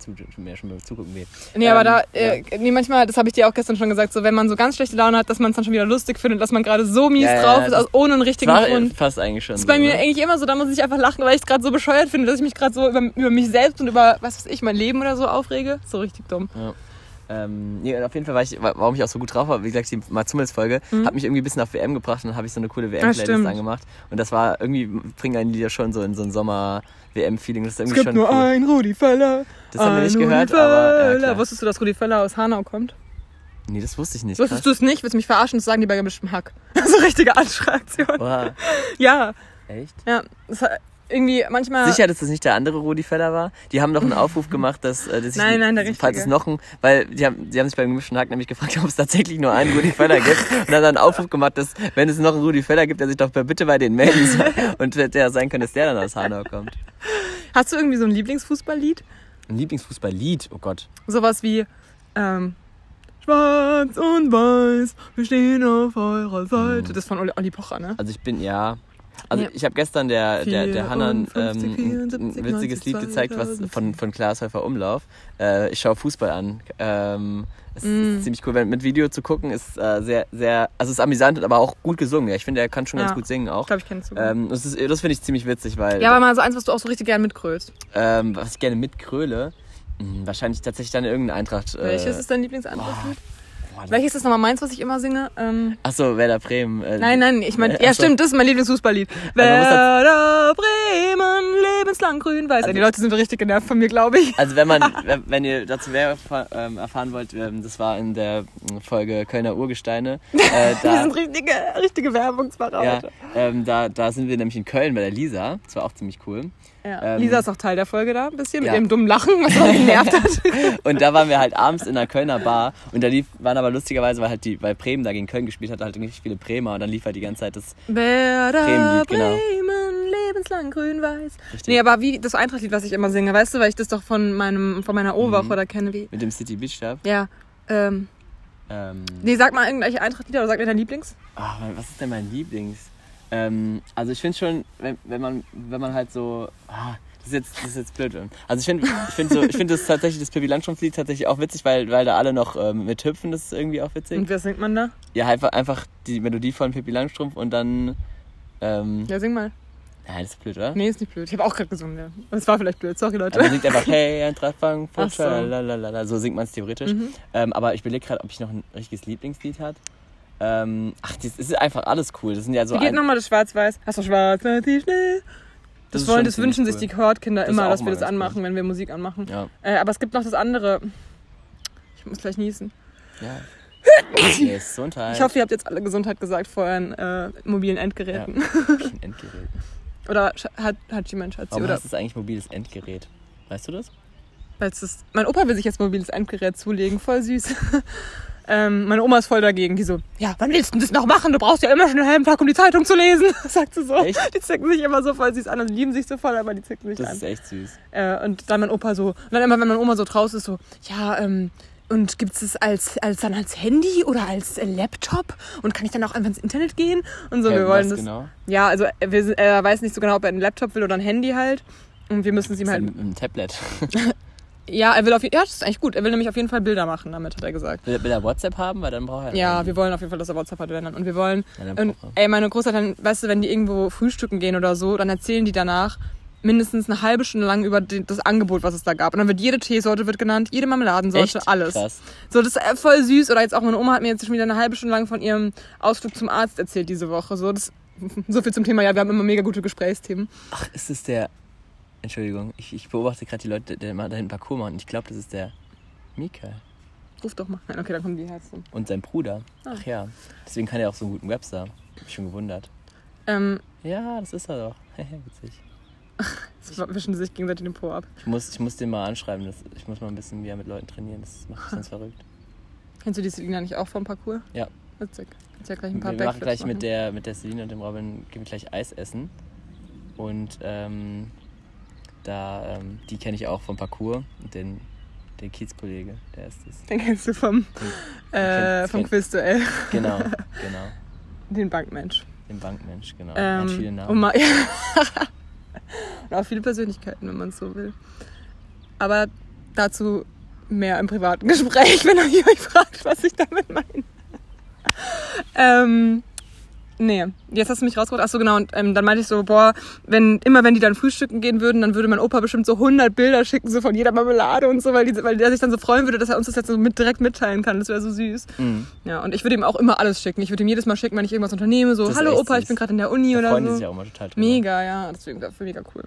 Zu, mir schon beim Zugucken weh. Nee, aber Ähm, da, äh, nee, manchmal, das habe ich dir auch gestern schon gesagt, so wenn man so ganz schlechte Laune hat, dass man es dann schon wieder lustig findet, dass man gerade so mies Ja, ja, drauf ist, das- aus, ohne einen richtigen war Grund. fast eigentlich schon Das ist so, bei mir ne? eigentlich immer so, da muss ich einfach lachen, weil ich es gerade so bescheuert finde, dass ich mich gerade so über, über mich selbst und über, was weiß ich, mein Leben oder so aufrege. So richtig dumm. Ja. Ähm, nee, und auf jeden Fall, war ich, wa- warum ich auch so gut drauf war, wie gesagt, die Matsummels-Folge hat mich irgendwie ein bisschen auf WM gebracht und dann habe ich so eine coole WM-Playlist Mhm. angemacht. Und das war irgendwie, bringen einen Lieder schon so in so ein Sommer-WM-Feeling. Das ist Es irgendwie gibt schon nur cool. ein Rudi Völler. Das haben wir nicht Rudi gehört, aber ja. Wusstest du, dass Rudi Völler aus Hanau kommt? Nee, das wusste ich nicht. Wusstest du es nicht? Willst du mich verarschen? Das sagen die bei gemischtem Hack. [LAUGHS] so richtige Anschreaktion. Boah, Ja, echt? ja. Das irgendwie manchmal... Sicher, dass das nicht der andere Rudi Feller war? Die haben doch einen Aufruf gemacht, dass, äh, dass ich, Nein, nein, der falls Richtige. es noch ein, weil die haben, die haben sich beim gemischten Hack nämlich gefragt, [LAUGHS] ob es tatsächlich nur einen Rudi Feller gibt und haben dann einen Aufruf gemacht, dass wenn es noch einen Rudi Feller gibt, der sich doch bitte bei denen melden soll [LAUGHS] und hätte ja sein können, dass der dann aus Hanau kommt. Hast du irgendwie so ein Lieblingsfußballlied? Ein Lieblingsfußballlied, oh Gott. Sowas wie ähm, Schwarz und Weiß, wir stehen auf eurer Seite. Das ist von Olli Pocher, ne? Also ich bin, ja. Also Ja. ich habe gestern der, der, der Hanna ähm, 54, ein 74, witziges Lied 90, gezeigt, was 2000. von, von Klaas Häufer Umlauf. Äh, ich schaue Fußball an. Ähm, es Mm. ist ziemlich cool, wenn mit Video zu gucken, ist äh, sehr, sehr, also es ist amüsant, aber auch gut gesungen. Ja, ich finde, er kann schon ganz Ja. gut singen auch. Ich glaube, ich kenne es. Ähm, das ist, das finde ich ziemlich witzig, weil ja, aber mal so eins, was du auch so richtig gern mitkrölst. ähm, was ich gerne mitkröle, mh, wahrscheinlich tatsächlich dann irgendeine Eintracht. Äh, Welches ist dein Lieblingsantragslied? Boah, Welches ist nochmal meins, was ich immer singe? Ähm, Ach so, Werder Bremen. Äh, nein, nein, ich meine, ja stimmt, das ist mein Lieblingsfußballlied. muss Werder Bremen, lebenslang grün-weiß. Also- die Leute sind richtig genervt von mir, glaube ich. Also wenn man, [LAUGHS] wenn- ihr dazu mehr ähm, erfahren wollt, ähm, das war in der Folge Kölner Urgesteine. [LAUGHS] Äh, Wir da, sind richtige, richtige Werbungsmacher ja, ähm, da, da sind wir nämlich in Köln bei der Lisa. Das war auch ziemlich cool. Ja. ähm, Lisa ist auch Teil der Folge da, ein bisschen, ja. mit ihrem dummen Lachen, was auch genervt hat. [LAUGHS] Und da waren wir halt abends in einer Kölner Bar und da lief, waren aber lustigerweise, weil halt die, weil Bremen da gegen Köln gespielt hat, halt richtig viele Bremer und dann lief halt die ganze Zeit das. Werder Bremen-Lied, genau. Bremen, lebenslang grün-weiß. Nee, aber wie das Eintrachtlied, was ich immer singe, weißt du, weil ich das doch von meinem von meiner O-Woche Mhm. oder kenne, wie. Mit dem City Beach Club. Ja. Ähm, Ähm, nee, sag mal irgendwelche Eintrachtlieder oder sag mir dein Lieblings. ah, was ist denn mein Lieblings? Ähm, also ich finde schon, wenn, wenn man, wenn man halt so. Ah, das ist jetzt, das ist jetzt blöd. Also ich finde, ich finde so, ich finde das tatsächlich das Pippi Landstrumpf-Lied tatsächlich auch witzig, weil, weil da alle noch ähm, mit hüpfen, das ist irgendwie auch witzig. Und wer singt man da? Ja, einfach, einfach die Melodie von Pippi Langstrumpf und dann. Ähm, Ja, sing mal. Nein, das ist blöd, oder? Nee, ist nicht blöd. Ich habe auch gerade gesungen, ja. Das war vielleicht blöd, sorry Leute. Man singt einfach, hey, ein Treffang, Ach so. so. so singt man es theoretisch. Mhm. Ähm, aber ich überlege gerade, ob ich noch ein richtiges Lieblingslied hat. Ähm, ach, das ist einfach alles cool. Das sind ja so Wie geht nochmal das Schwarz-Weiß? Hast du Schwarz-Weiß, die Schnee? Das, ist wollen, das wünschen cool. sich die Chordkinder Das immer, dass wir das ganz cool. anmachen, wenn wir Musik anmachen. Ja, Äh, aber es gibt noch das andere. Ich muss gleich niesen. ja. [COUGHS] Gesundheit. Ich hoffe, ihr habt jetzt alle Gesundheit gesagt vor euren äh, mobilen Endgeräten. Endgerät. Oder hat, hat jemand Schatzi? Warum Oder heißt es eigentlich mobiles Endgerät? Weißt du das? weil's das, mein Opa will sich jetzt mobiles Endgerät zulegen, voll süß. [LAUGHS] Ähm, meine Oma ist voll dagegen. Die so, ja, wann willst du das noch machen? Du brauchst ja immer schon einen halben Tag, um die Zeitung zu lesen. [LAUGHS] Sagt sie so. Echt? Die zicken sich immer so voll süß an und lieben sich so voll, aber die zicken sich Das an. ist echt süß. Äh, und dann mein Opa so, und dann immer, wenn meine Oma so draußen ist, so, ja, ähm, und gibt es als, als dann als Handy oder als äh, Laptop? Und kann ich dann auch einfach ins Internet gehen? Und so, Hä, wir wollen das. genau? Ja, also er, wir, er weiß nicht so genau, ob er einen Laptop will oder ein Handy halt. Und wir müssen es ihm halt. mit einem Tablet. [LAUGHS] Ja, er will auf jeden Ja, das ist eigentlich gut. Er will nämlich auf jeden Fall Bilder machen, damit hat er gesagt. Will, will er WhatsApp haben? Weil dann braucht er. Ja, wir wollen auf jeden Fall, dass er WhatsApp hat, wenn dann. Und wir wollen. Ja, Und ey, meine Großeltern, weißt du, wenn die irgendwo frühstücken gehen oder so, dann erzählen die danach mindestens eine halbe Stunde lang über die, das Angebot, was es da gab. Und dann wird jede Teesorte wird genannt, jede Marmeladensorte, Echt? alles. Krass. So, das ist äh, voll süß. Oder jetzt auch meine Oma hat mir jetzt schon wieder eine halbe Stunde lang von ihrem Ausflug zum Arzt erzählt diese Woche. So, das, [LAUGHS] so viel zum Thema. Ja, wir haben immer mega gute Gesprächsthemen. Ach, ist es der. Entschuldigung, ich, ich beobachte gerade die Leute, der mal da hinten Parcours machen. Und ich glaube, das ist der Mika Ruf doch mal. Nein, okay, dann kommen die Herzen. und sein Bruder. Ah. Ach ja. Deswegen kann er auch so einen guten Webster. Hab mich schon gewundert. Ähm, Ja, das ist er doch. [LAUGHS] Witzig. [LAUGHS] jetzt wischen sich gegenseitig den Po ab. Ich muss, ich muss den mal anschreiben. Das, ich muss mal ein bisschen mehr mit Leuten trainieren. Das macht mich ganz [LAUGHS] verrückt. Kennst du die Selina nicht auch vom Parcours? Ja. Witzig. Kannst ja gleich ein paar Wir machen gleich machen. mit der, mit der Celine und dem Robin gehen wir gleich Eis essen. Und ähm, da, ähm, die kenne ich auch vom Parcours. Und den, den Kiezkollege, der ist es. Den kennst du vom, Den- äh, vom Quizduell. Genau, [LAUGHS] genau. Den Bankmensch. Den Bankmensch, genau. Hat viele Ähm, Namen. und, mal, und auch viele Persönlichkeiten, wenn man es so will. Aber dazu mehr im privaten [LAUGHS] Gespräch, wenn ihr euch fragt, was ich damit meine. ähm, nee, jetzt hast du mich rausgeholt. Achso, genau. Und ähm, dann meinte ich so, boah, wenn, immer wenn die dann frühstücken gehen würden, dann würde mein Opa bestimmt so 100 Bilder schicken, so von jeder Marmelade und so, weil, die, weil der sich dann so freuen würde, dass er uns das jetzt so mit, direkt mitteilen kann. Das wäre so süß. Mhm. Ja, und ich würde ihm auch immer alles schicken. Ich würde ihm jedes Mal schicken, wenn ich irgendwas unternehme, so, hallo Opa, ich süß. bin gerade in der Uni Da oder freuen so. sich auch immer total drüber. Mega, ja, deswegen das war mega cool.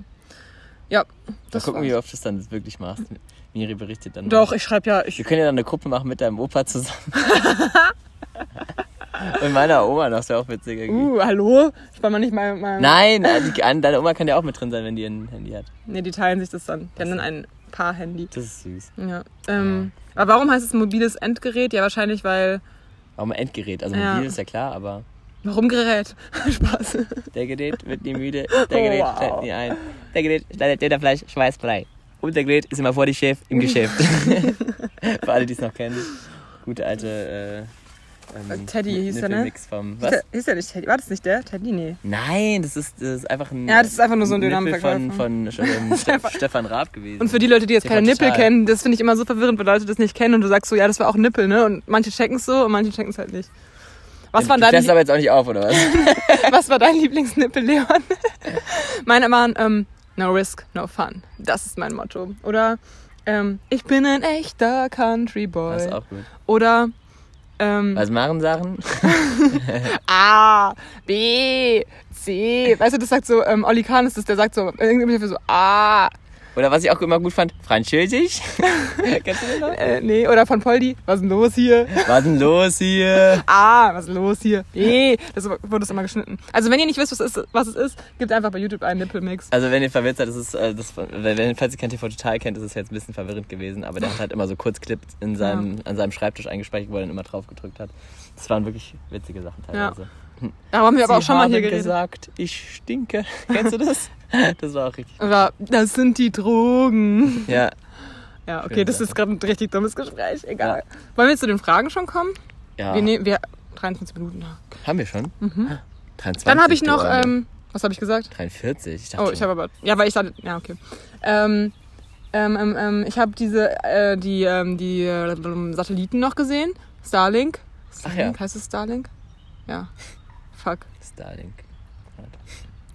Ja, Mal gucken, wie war's. oft du es dann wirklich machst. Miri berichtet dann. Doch, mal. ich schreibe ja, Wir ich, können ja dann eine Gruppe machen mit deinem Opa zusammen. [LAUGHS] [LAUGHS] Und meiner Oma, das wäre auch witzig irgendwie. uh, hallo? Ich war mal nicht mal, mal Nein, äh, die, deine Oma kann ja auch mit drin sein, wenn die ein Handy hat. Nee, die teilen sich das dann. Die haben dann ein Paar-Handy. Das ist süß. Ja. Ähm, aber warum heißt es mobiles Endgerät? Ja, wahrscheinlich, weil. Mal Endgerät. Also Ja. mobil ist ja klar, aber Warum Gerät? [LAUGHS] Spaß. der Gerät wird nie müde, der Gerät wow. schläft nie ein. Der Gerät schneidet jeder Fleisch schweißfrei. Und der Gerät ist immer vor die Chef im Geschäft. [LAUGHS] [LAUGHS] Für alle, die es noch kennen. Gute alte äh, ähm, Teddy hieß er, ne? Vom. Was? der, ist der nicht Teddy? War das nicht der? Teddy? Nee. Nein, das ist, das ist einfach ein. Ja, das ist einfach nur so ein Nippel von, [LAUGHS] von ähm, Ste Stefan Raab gewesen. Und für die Leute, die jetzt Der keine Nippel kennen, das finde ich immer so verwirrend, wenn Leute das nicht kennen und du sagst so, ja, das war auch Nippel, ne? Und manche checken es so und manche checken es halt nicht. Was war, dein, aber jetzt auch nicht auf, oder was? [LAUGHS] was war dein Lieblingsnippel, Leon? [LAUGHS] Meine waren, ähm, no risk, no fun. Das ist mein Motto. Oder, ähm, ich bin ein echter Country Boy. Das ist auch gut. Oder, ähm, Was machen Sachen? [LAUGHS] A, B, C. Weißt du, das sagt so, ähm, Olli Kahn ist das, der sagt so, irgendwie so A. Oder was ich auch immer gut fand, Französisch. [LAUGHS] Kennst du den noch? Äh, nee, oder von Poldi, was ist denn los hier? Was denn los hier? A, [LAUGHS] was ist los hier? B, das wurde immer geschnitten. Also wenn ihr nicht wisst, was es ist, was es ist gebt einfach bei YouTube einen Nippelmix. Also wenn ihr verwirrt seid, das ist, äh, das, wenn, falls ihr kein TV Total kennt, ist es jetzt ein bisschen verwirrend gewesen, aber der hat halt immer so Kurzclips in seinem, an seinem Schreibtisch eingespeichert, wo er dann immer drauf gedrückt hat. Das waren wirklich witzige Sachen teilweise. Darüber haben wir aber auch Sie schon mal hier geredet. gesagt, ich stinke. [LAUGHS] Kennst du das? [LAUGHS] Das war auch richtig. Oder, das sind die Drogen. Ja, [LAUGHS] Ja, okay, Schöne das Sache. ist gerade ein richtig dummes Gespräch. Egal. Wollen wir zu den Fragen schon kommen? ja. Wir nehmen, wir, 23 Minuten. ja. Haben wir schon? 23, Dann habe ich noch, ähm, was habe ich gesagt? 43. Ich Oh, ich habe aber, ja, weil ich dachte, ja, okay. Ähm, ähm, ähm, ähm, ich habe diese, äh, die, ähm, die äh, Satelliten noch gesehen. Starlink. Starlink, ja. heißt es Starlink? Ja. Fuck. Starlink.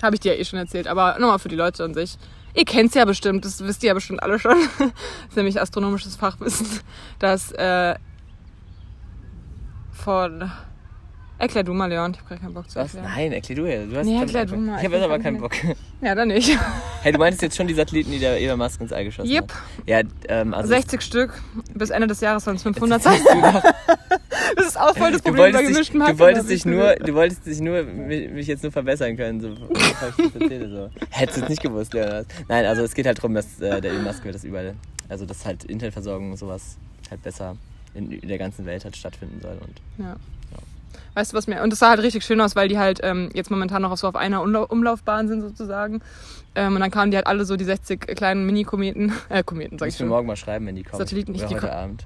Habe ich dir ja eh schon erzählt, aber nochmal für die Leute an sich. Ihr kennt's ja bestimmt, das wisst ihr ja bestimmt alle schon. [LAUGHS] das ist nämlich astronomisches Fachwissen, [LAUGHS] dass äh, von... Erklär du mal, Leon, ich habe gar keinen Bock zu Was? erklären. Nein, erklär du ja. Du hast Nee, erklär du mal. Ich habe jetzt aber kein keinen Bock. [LAUGHS] Ja, dann nicht. Hey, du meintest jetzt schon die Satelliten, die der Elon Musk ins All geschossen Yep. hat? Ja, ähm, also 60 Stück, bis Ende des Jahres sollen es 500 das sein. Ist auch voll das Du Problem bei wolltest, dich, gemischten du Hack. wolltest dich nur, du wolltest dich nur, mich, mich jetzt nur verbessern können, so, [LAUGHS] ich erzähle, so. Hättest du es nicht gewusst, Leonard. Nein, also es geht halt darum, dass äh, der Elon Musk will das überall, also dass halt Internetversorgung und sowas halt besser in, in der ganzen Welt halt stattfinden soll. Und Ja. Weißt du, was mir. Und das sah halt richtig schön aus, weil die halt ähm, jetzt momentan noch so auf einer Umlau Umlaufbahn sind sozusagen. Ähm, und dann kamen die halt alle so die 60 kleinen Mini-Kometen. [LAUGHS] Äh, Kometen, sag ich muss mir schon. morgen mal schreiben, wenn die kommen. Satelliten, ich- Oder die heute Abend.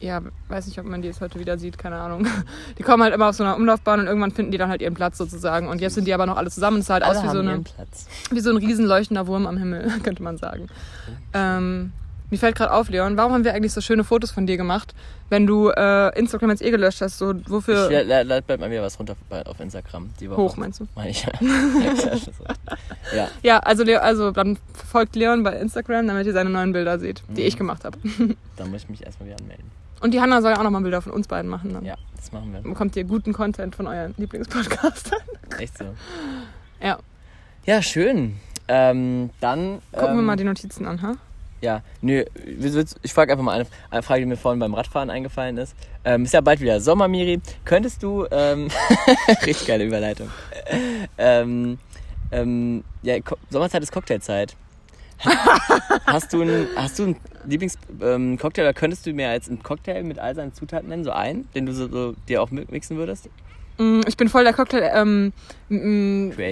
Ja, weiß nicht, ob man die jetzt heute wieder sieht, keine Ahnung. [LAUGHS] Die kommen halt immer auf so einer Umlaufbahn und irgendwann finden die dann halt ihren Platz sozusagen. Und jetzt sind die aber noch alle zusammen. Es sah halt Alle aus wie so, eine, wie so ein riesen leuchtender Wurm am Himmel, [LAUGHS] könnte man sagen. Ähm, mir fällt gerade auf, Leon, warum haben wir eigentlich so schöne Fotos von dir gemacht, wenn du äh, Instagram jetzt eh gelöscht hast? So, wofür Ich la- lad bald mal wieder was runter auf Instagram. Hoch, meinst du? Meine ich. [LAUGHS] ja, Ja, also, Leo, also dann folgt Leon bei Instagram, damit ihr seine neuen Bilder seht, die Mhm. ich gemacht habe. da muss ich mich erstmal wieder anmelden. Und die Hanna soll ja auch nochmal Bilder von uns beiden machen. Dann Ja, das machen wir. bekommt ihr guten Content von euren Lieblingspodcastern. Echt so. Ja. Ja, schön. Ähm, dann. Gucken ähm, wir mal die Notizen an, ha? Ja, nö, ich frage einfach mal eine, Frage, die mir vorhin beim Radfahren eingefallen ist. Ähm, ist ja bald wieder Sommer, Miri. Könntest du, ähm, [LAUGHS] richtig geile Überleitung. Ähm, ähm, ja, Sommerzeit ist Cocktailzeit. hast du einen, hast du einen Lieblingscocktail ähm, könntest du mir jetzt einen Cocktail mit all seinen Zutaten nennen, so einen, den du so, so dir auch mi- mixen würdest? Mm, Ich bin voll der Cocktail ähm.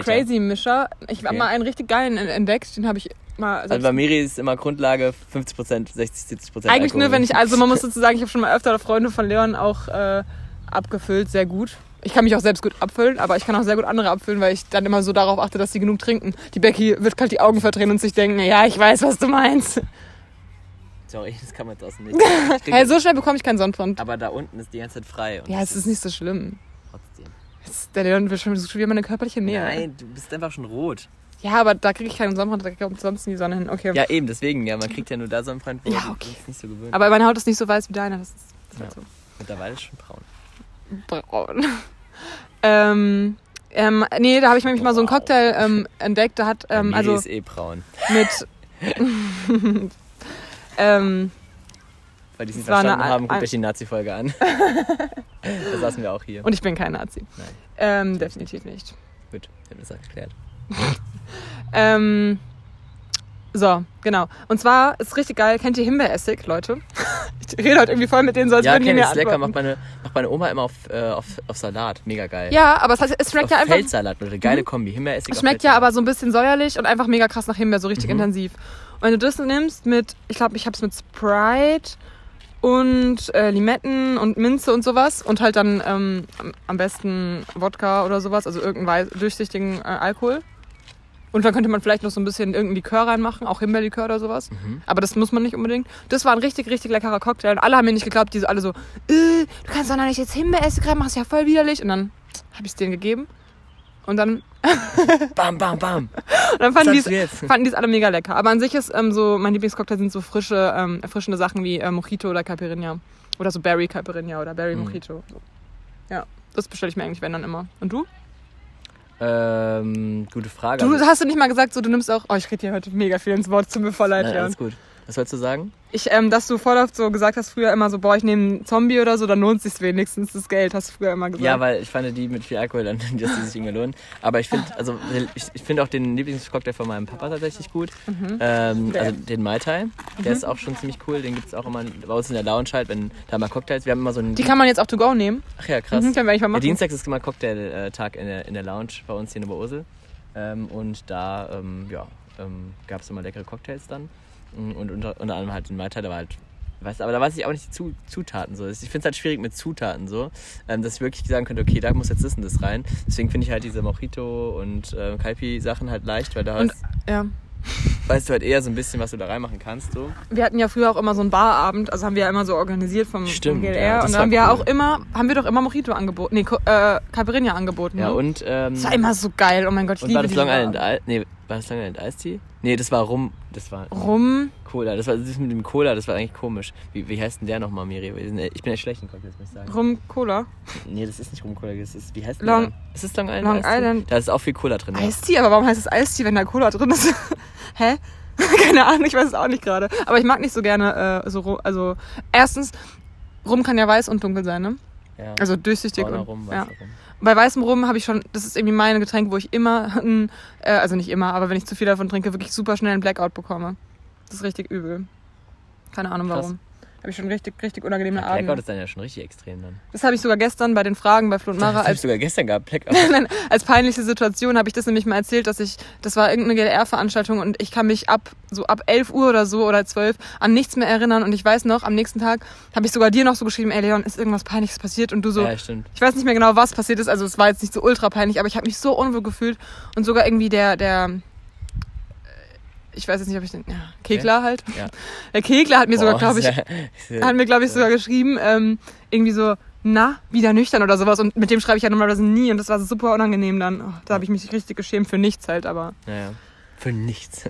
Crazy Mischer. Ich habe Okay. mal einen richtig geilen en- entdeckt, den habe ich mal Also bei Miri ist immer Grundlage 50%, 60, 70% Eigentlich nur, Alkohol. wenn ich, also man muss [LAUGHS] dazu sagen, ich habe schon mal öfter Freunde von Leon auch äh, abgefüllt, sehr gut. Ich kann mich auch selbst gut abfüllen, aber ich kann auch sehr gut andere abfüllen, weil ich dann immer so darauf achte, dass sie genug trinken. Die Becky wird kalt die Augen verdrehen und sich denken, ja, ich weiß, was du meinst. Sorry, das kann man draußen nicht. [LAUGHS] Hey, so schnell bekomme ich keinen Sonnenbrand. Aber da unten ist die ganze Zeit frei. Ja, es ist nicht so schlimm. Trotzdem. Es- Der Leon will schon wieder meine körperliche Nähe. Nein, du bist einfach schon rot. Ja, aber da kriege ich keinen Sonnenbrand, da kommt sonst in die Sonne hin. Okay. Ja, eben, deswegen, ja, man kriegt ja nur da so einen Freund, wo Ja, okay. nicht so gewöhnt. Aber meine Haut ist nicht so weiß wie deine. Das ist, das halt Ja. so. Mittlerweile ist schon braun. braun. [LAUGHS] ähm, ähm, nee, da habe ich nämlich mal so einen Wow. Cocktail ähm, entdeckt. Da hat, ähm, also ist eh braun. mit. [LAUGHS] ähm, Weil die es nicht eine verstanden Al- haben, guckt euch die Nazi-Folge an. [LAUGHS] da saßen wir auch hier. und ich bin kein Nazi. Nein. Ähm, definitiv nicht. Gut, wir haben das erklärt. [LAUGHS] Ähm, so, genau. Und zwar ist richtig geil. Kennt ihr Himbeeressig, Leute? [LAUGHS] Ich rede heute irgendwie voll mit denen, so als ja, würden die mir ist lecker. antworten. Macht meine, macht meine Oma immer auf, äh, auf, auf Salat. Mega geil. Ja, aber es, heißt, es schmeckt auf ja einfach. Feldsalat, Leute. Geile Kombi. Himbeeressig Es schmeckt ja aber so ein bisschen säuerlich und einfach mega krass nach Himbeer, so richtig Mhm. intensiv. Und wenn du das nimmst mit, ich glaube, ich habe es mit Sprite und äh, Limetten und Minze und sowas und halt dann ähm, am- besten Wodka oder sowas, also irgendeinen durchsichtigen äh, Alkohol. Und dann könnte man vielleicht noch so ein bisschen irgendein Likör reinmachen, auch Himbeerlikör oder sowas. Mhm. Aber das muss man nicht unbedingt. Das war ein richtig, richtig leckerer Cocktail. Und alle haben mir nicht geglaubt, die so alle so, äh, du kannst doch noch nicht jetzt Himbeeressig reinmachen, ist ja voll widerlich. Und dann habe ich es denen gegeben. Und dann, Bam, bam, bam. und [LAUGHS] dann fanden die es alle mega lecker. Aber an sich ist ähm, so, mein Lieblingscocktail sind so frische, ähm, erfrischende Sachen wie äh, Mojito oder Caipirinha. Oder so Berry Caipirinha oder Berry Mhm. Mojito. So. Ja, das bestelle ich mir eigentlich, wenn dann immer. Und du? Ähm, gute Frage. Du Also- hast du nicht mal gesagt, so du nimmst auch, oh, ich rede hier heute mega viel ins Wort, tut mir voll leid, Nein, alles gut. Was wolltest du sagen? Ich, ähm, dass du voll oft so gesagt hast früher immer so, boah, ich nehme einen Zombie oder so, dann lohnt sich wenigens das Geld, hast du früher immer gesagt. Ja, weil ich fand die mit viel Alkohol dann, [LAUGHS] dass die sich irgendwie lohnen. Aber ich finde, also ich, ich finde auch den Lieblingscocktail von meinem Papa tatsächlich gut. Ähm, Der. also den Mai Tai. Der ist auch schon ziemlich cool. Den gibt es auch immer bei uns in der Lounge halt, wenn da mal Cocktails. Wir haben immer so einen. Die kann man jetzt auch to go nehmen. Ach ja, krass. Mhm, können wir eigentlich mal Ja, machen. Dienstags ist immer Cocktail-Tag in der, in der Lounge bei uns hier in Oberursel. Ähm, und da ähm, ja, ähm, gab es immer leckere Cocktails dann. Und unter, unter anderem halt den Mai Tai, da war halt. Weißt, aber da weiß ich auch nicht die Zu Zutaten so. Ich finde es halt schwierig mit Zutaten so, ähm, dass ich wirklich sagen könnte, okay, da muss jetzt das und das rein. Deswegen finde ich halt diese Mojito und äh, Kaipi-Sachen halt leicht, weil da Und- hast, Ja. Weißt du halt eher so ein bisschen, was du da reinmachen kannst. So. Wir hatten ja früher auch immer so einen Barabend, also haben wir ja immer so organisiert vom, Stimmt, vom GLR. ja, und da haben wir cool. auch immer, haben wir doch immer Mojito angeboten. Nee, äh, Caipirinha angeboten. Ja, ne? und. Ähm, das war immer so geil, oh mein Gott, ich und liebe war das Long Island. Ice? Nee, war das Long Island Ice Tea? Nee, das war Rum. Das war. Rum, Cola, das war das mit dem Cola, das war eigentlich komisch. Wie, wie heißt denn der nochmal, Miri? Sind- Ich bin ja schlecht in Cocktails, muss ich sagen. Rum Cola. Nee, das ist nicht Rum Cola, das ist, wie heißt Long- der? Ist das Long Island? Long? Island- Da ist auch viel Cola drin. Ja. Eistee, aber warum heißt es Eistee, wenn da Cola drin ist? [LAUGHS] Hä? [LAUGHS] Keine Ahnung, ich weiß es auch nicht gerade. Aber ich mag nicht so gerne äh, so Rum. Also, erstens, Rum kann ja weiß und dunkel sein, ne? Ja. Also durchsichtig. Brauner Und, Rum, ja. Rum. Bei weißem Rum habe ich schon, das ist irgendwie mein Getränk, wo ich immer, [LAUGHS] äh, also nicht immer, aber wenn ich zu viel davon trinke, wirklich super schnell einen Blackout bekomme. Das ist richtig übel. Keine Ahnung Krass. warum. habe ich schon richtig, richtig unangenehme Blackout Abende. ist dann ja schon richtig extrem dann. Das habe ich sogar gestern bei den Fragen bei Flo und Mara Das hab ich sogar gestern gehabt, Blackout. [LAUGHS] Nein, als peinliche Situation habe ich das nämlich mal erzählt, dass ich, das war irgendeine GDR-Veranstaltung und ich kann mich ab, so ab 11 Uhr oder so oder 12 an nichts mehr erinnern und ich weiß noch, am nächsten Tag habe ich sogar dir noch so geschrieben, ey Leon, ist irgendwas Peinliches passiert und du so, ja, stimmt. ich weiß nicht mehr genau, was passiert ist, also es war jetzt nicht so ultra peinlich, aber ich habe mich so unwohl gefühlt und sogar irgendwie der, der, ich weiß jetzt nicht, ob ich den, ja, Kegler halt. Ja. [LAUGHS] Der Kegler hat mir sogar, glaube ich, [LAUGHS] hat mir, glaube ich, sogar geschrieben, ähm, irgendwie so, na, wieder nüchtern oder sowas. Und mit dem schreibe ich ja normalerweise nie. Und das war super unangenehm dann. Oh, da habe ich mich richtig geschämt für nichts halt, aber. Naja, für nichts.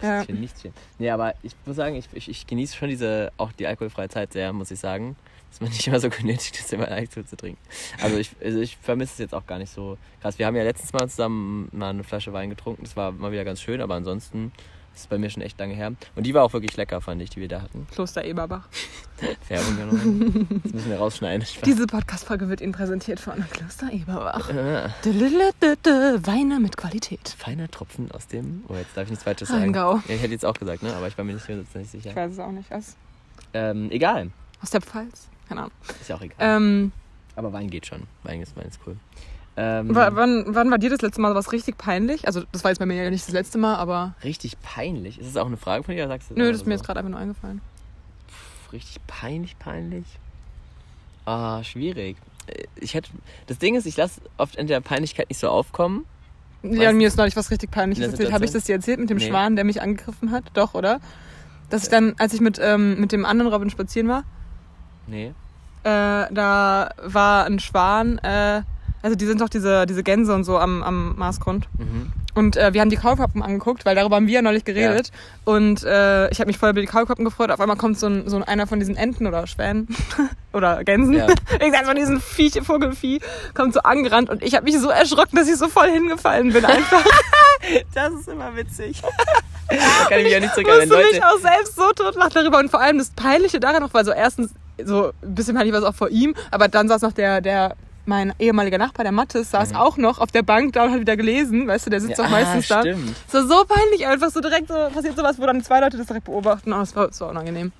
Ja. Für nichts. [LAUGHS] Nee, aber ich muss sagen, ich, ich, ich genieße schon diese, auch die alkoholfreie Zeit sehr, muss ich sagen. Dass man nicht immer so genötigt ist, immer Alkohol zu trinken. Also ich, also ich vermisse es jetzt auch gar nicht so krass. Wir haben ja letztens mal zusammen mal eine Flasche Wein getrunken. Das war mal wieder ganz schön, aber ansonsten ist es bei mir schon echt lange her. Und die war auch wirklich lecker, fand ich, die wir da hatten. Kloster Eberbach. [LAUGHS] Werbung genommen. Das müssen wir rausschneiden. Spaß. Diese Podcast-Folge wird Ihnen präsentiert von Kloster Eberbach. Ah, Weine mit Qualität. feiner Tropfen aus dem. Oh, jetzt darf ich nichts Falsches sagen. Rheingau. Ja, ich hätte jetzt auch gesagt, ne? Aber ich war mir nicht, nicht sicher. Ich weiß es auch nicht. Was? Ähm, egal. Aus der Pfalz? Keine Ahnung. Ist ja auch egal. Ähm, Aber Wein geht schon. Wein ist, Wein ist cool. Ähm, wa- wann, wann war dir das letzte Mal was richtig peinlich? Also, das war jetzt bei mir ja nicht das letzte Mal, aber. richtig peinlich. Ist das auch eine Frage von dir oder sagst du Nö, einfach das ist mir so? jetzt gerade einfach nur eingefallen. Pff, Richtig peinlich, peinlich? Ah, schwierig. Äh, Ich hätte. Das Ding ist, ich lasse oft entweder Peinlichkeit nicht so aufkommen. Ja, mir ist neulich was richtig peinliches In der erzählt. Habe ich das dir erzählt mit dem Nee. Schwan, der mich angegriffen hat? Doch, oder? Dass ich dann, als ich mit, ähm, mit dem anderen Robin spazieren war, Nee. äh, da war ein Schwan, äh, also die sind doch diese, diese Gänse und so am, am Marsgrund. Mhm. Und äh, wir haben die Kaulquappen angeguckt, weil darüber haben wir ja neulich geredet. Und äh, ich habe mich voll über die Kaulquappen gefreut. Auf einmal kommt so ein, so ein einer von diesen Enten oder Schwänen [LAUGHS] oder Gänsen. Ja. [LAUGHS] Irgendeins von diesen Viech, Vogelvieh kommt so angerannt und ich habe mich so erschrocken, dass ich so voll hingefallen bin einfach. [LAUGHS] Das ist immer witzig. Kann ich mich ja nicht zurück wenn musste mich auch selbst so totlachen darüber. Und vor allem das Peinliche daran noch, weil so erstens, so ein bisschen peinlich war es auch vor ihm, aber dann saß noch der, der, mein ehemaliger Nachbar, der Mattes, saß auch noch auf der Bank da und hat wieder gelesen. Weißt du, der sitzt Mhm. Ja, doch meistens ah, da. war so peinlich, einfach so direkt so passiert sowas, wo dann zwei Leute das direkt beobachten. Oh, es war, es war unangenehm.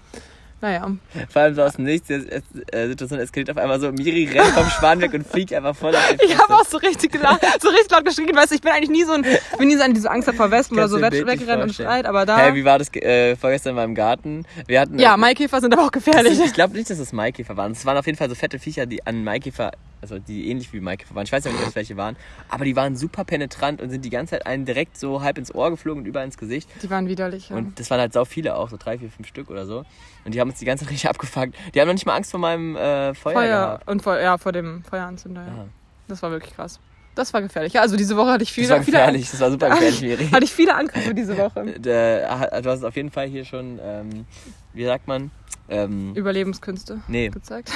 Naja. Vor allem so aus dem Nichts, die äh, Situation eskaliert auf einmal so, Miri rennt vom Schwan weg und fliegt einfach voll auf [LAUGHS] Ich habe auch so richtig gelacht, so richtig laut geschrien. Weißt du, ich bin eigentlich nie so ein, ich bin nie so an diese Angst vor Wespen oder so dir weg, bildlich wegrennen und schreit, aber da. Hä, wie war das äh, vorgestern mal im Garten? Wir hatten ja, Maikäfer sind aber auch gefährlich. Ich glaube nicht, dass es Maikäfer waren. Es waren auf jeden Fall so fette Viecher, die an Maikäfer, also die ähnlich wie Maikäfer waren. Ich weiß ja nicht, ob es welche waren. Aber die waren super penetrant und sind die ganze Zeit einen direkt so halb ins Ohr geflogen und überall ins Gesicht. Die waren widerlich. Ja. Und das waren halt sau viele auch, so drei, vier, fünf Stück oder so. Und die haben uns die ganze Zeit [LAUGHS] richtig abgefuckt. Die haben noch nicht mal Angst vor meinem äh, Feuer, Feuer gehabt. und vor, ja, vor dem Feueranzünder. Ja. Das war wirklich krass. Das war gefährlich. Ja, also diese Woche hatte ich viele, Das war viele, gefährlich, das war super gefährlich, [LAUGHS] hatte ich viele Angriffe diese [LAUGHS] Woche. Der, du hast auf jeden Fall hier schon, ähm, wie sagt man? Ähm, Überlebenskünste nee, gezeigt.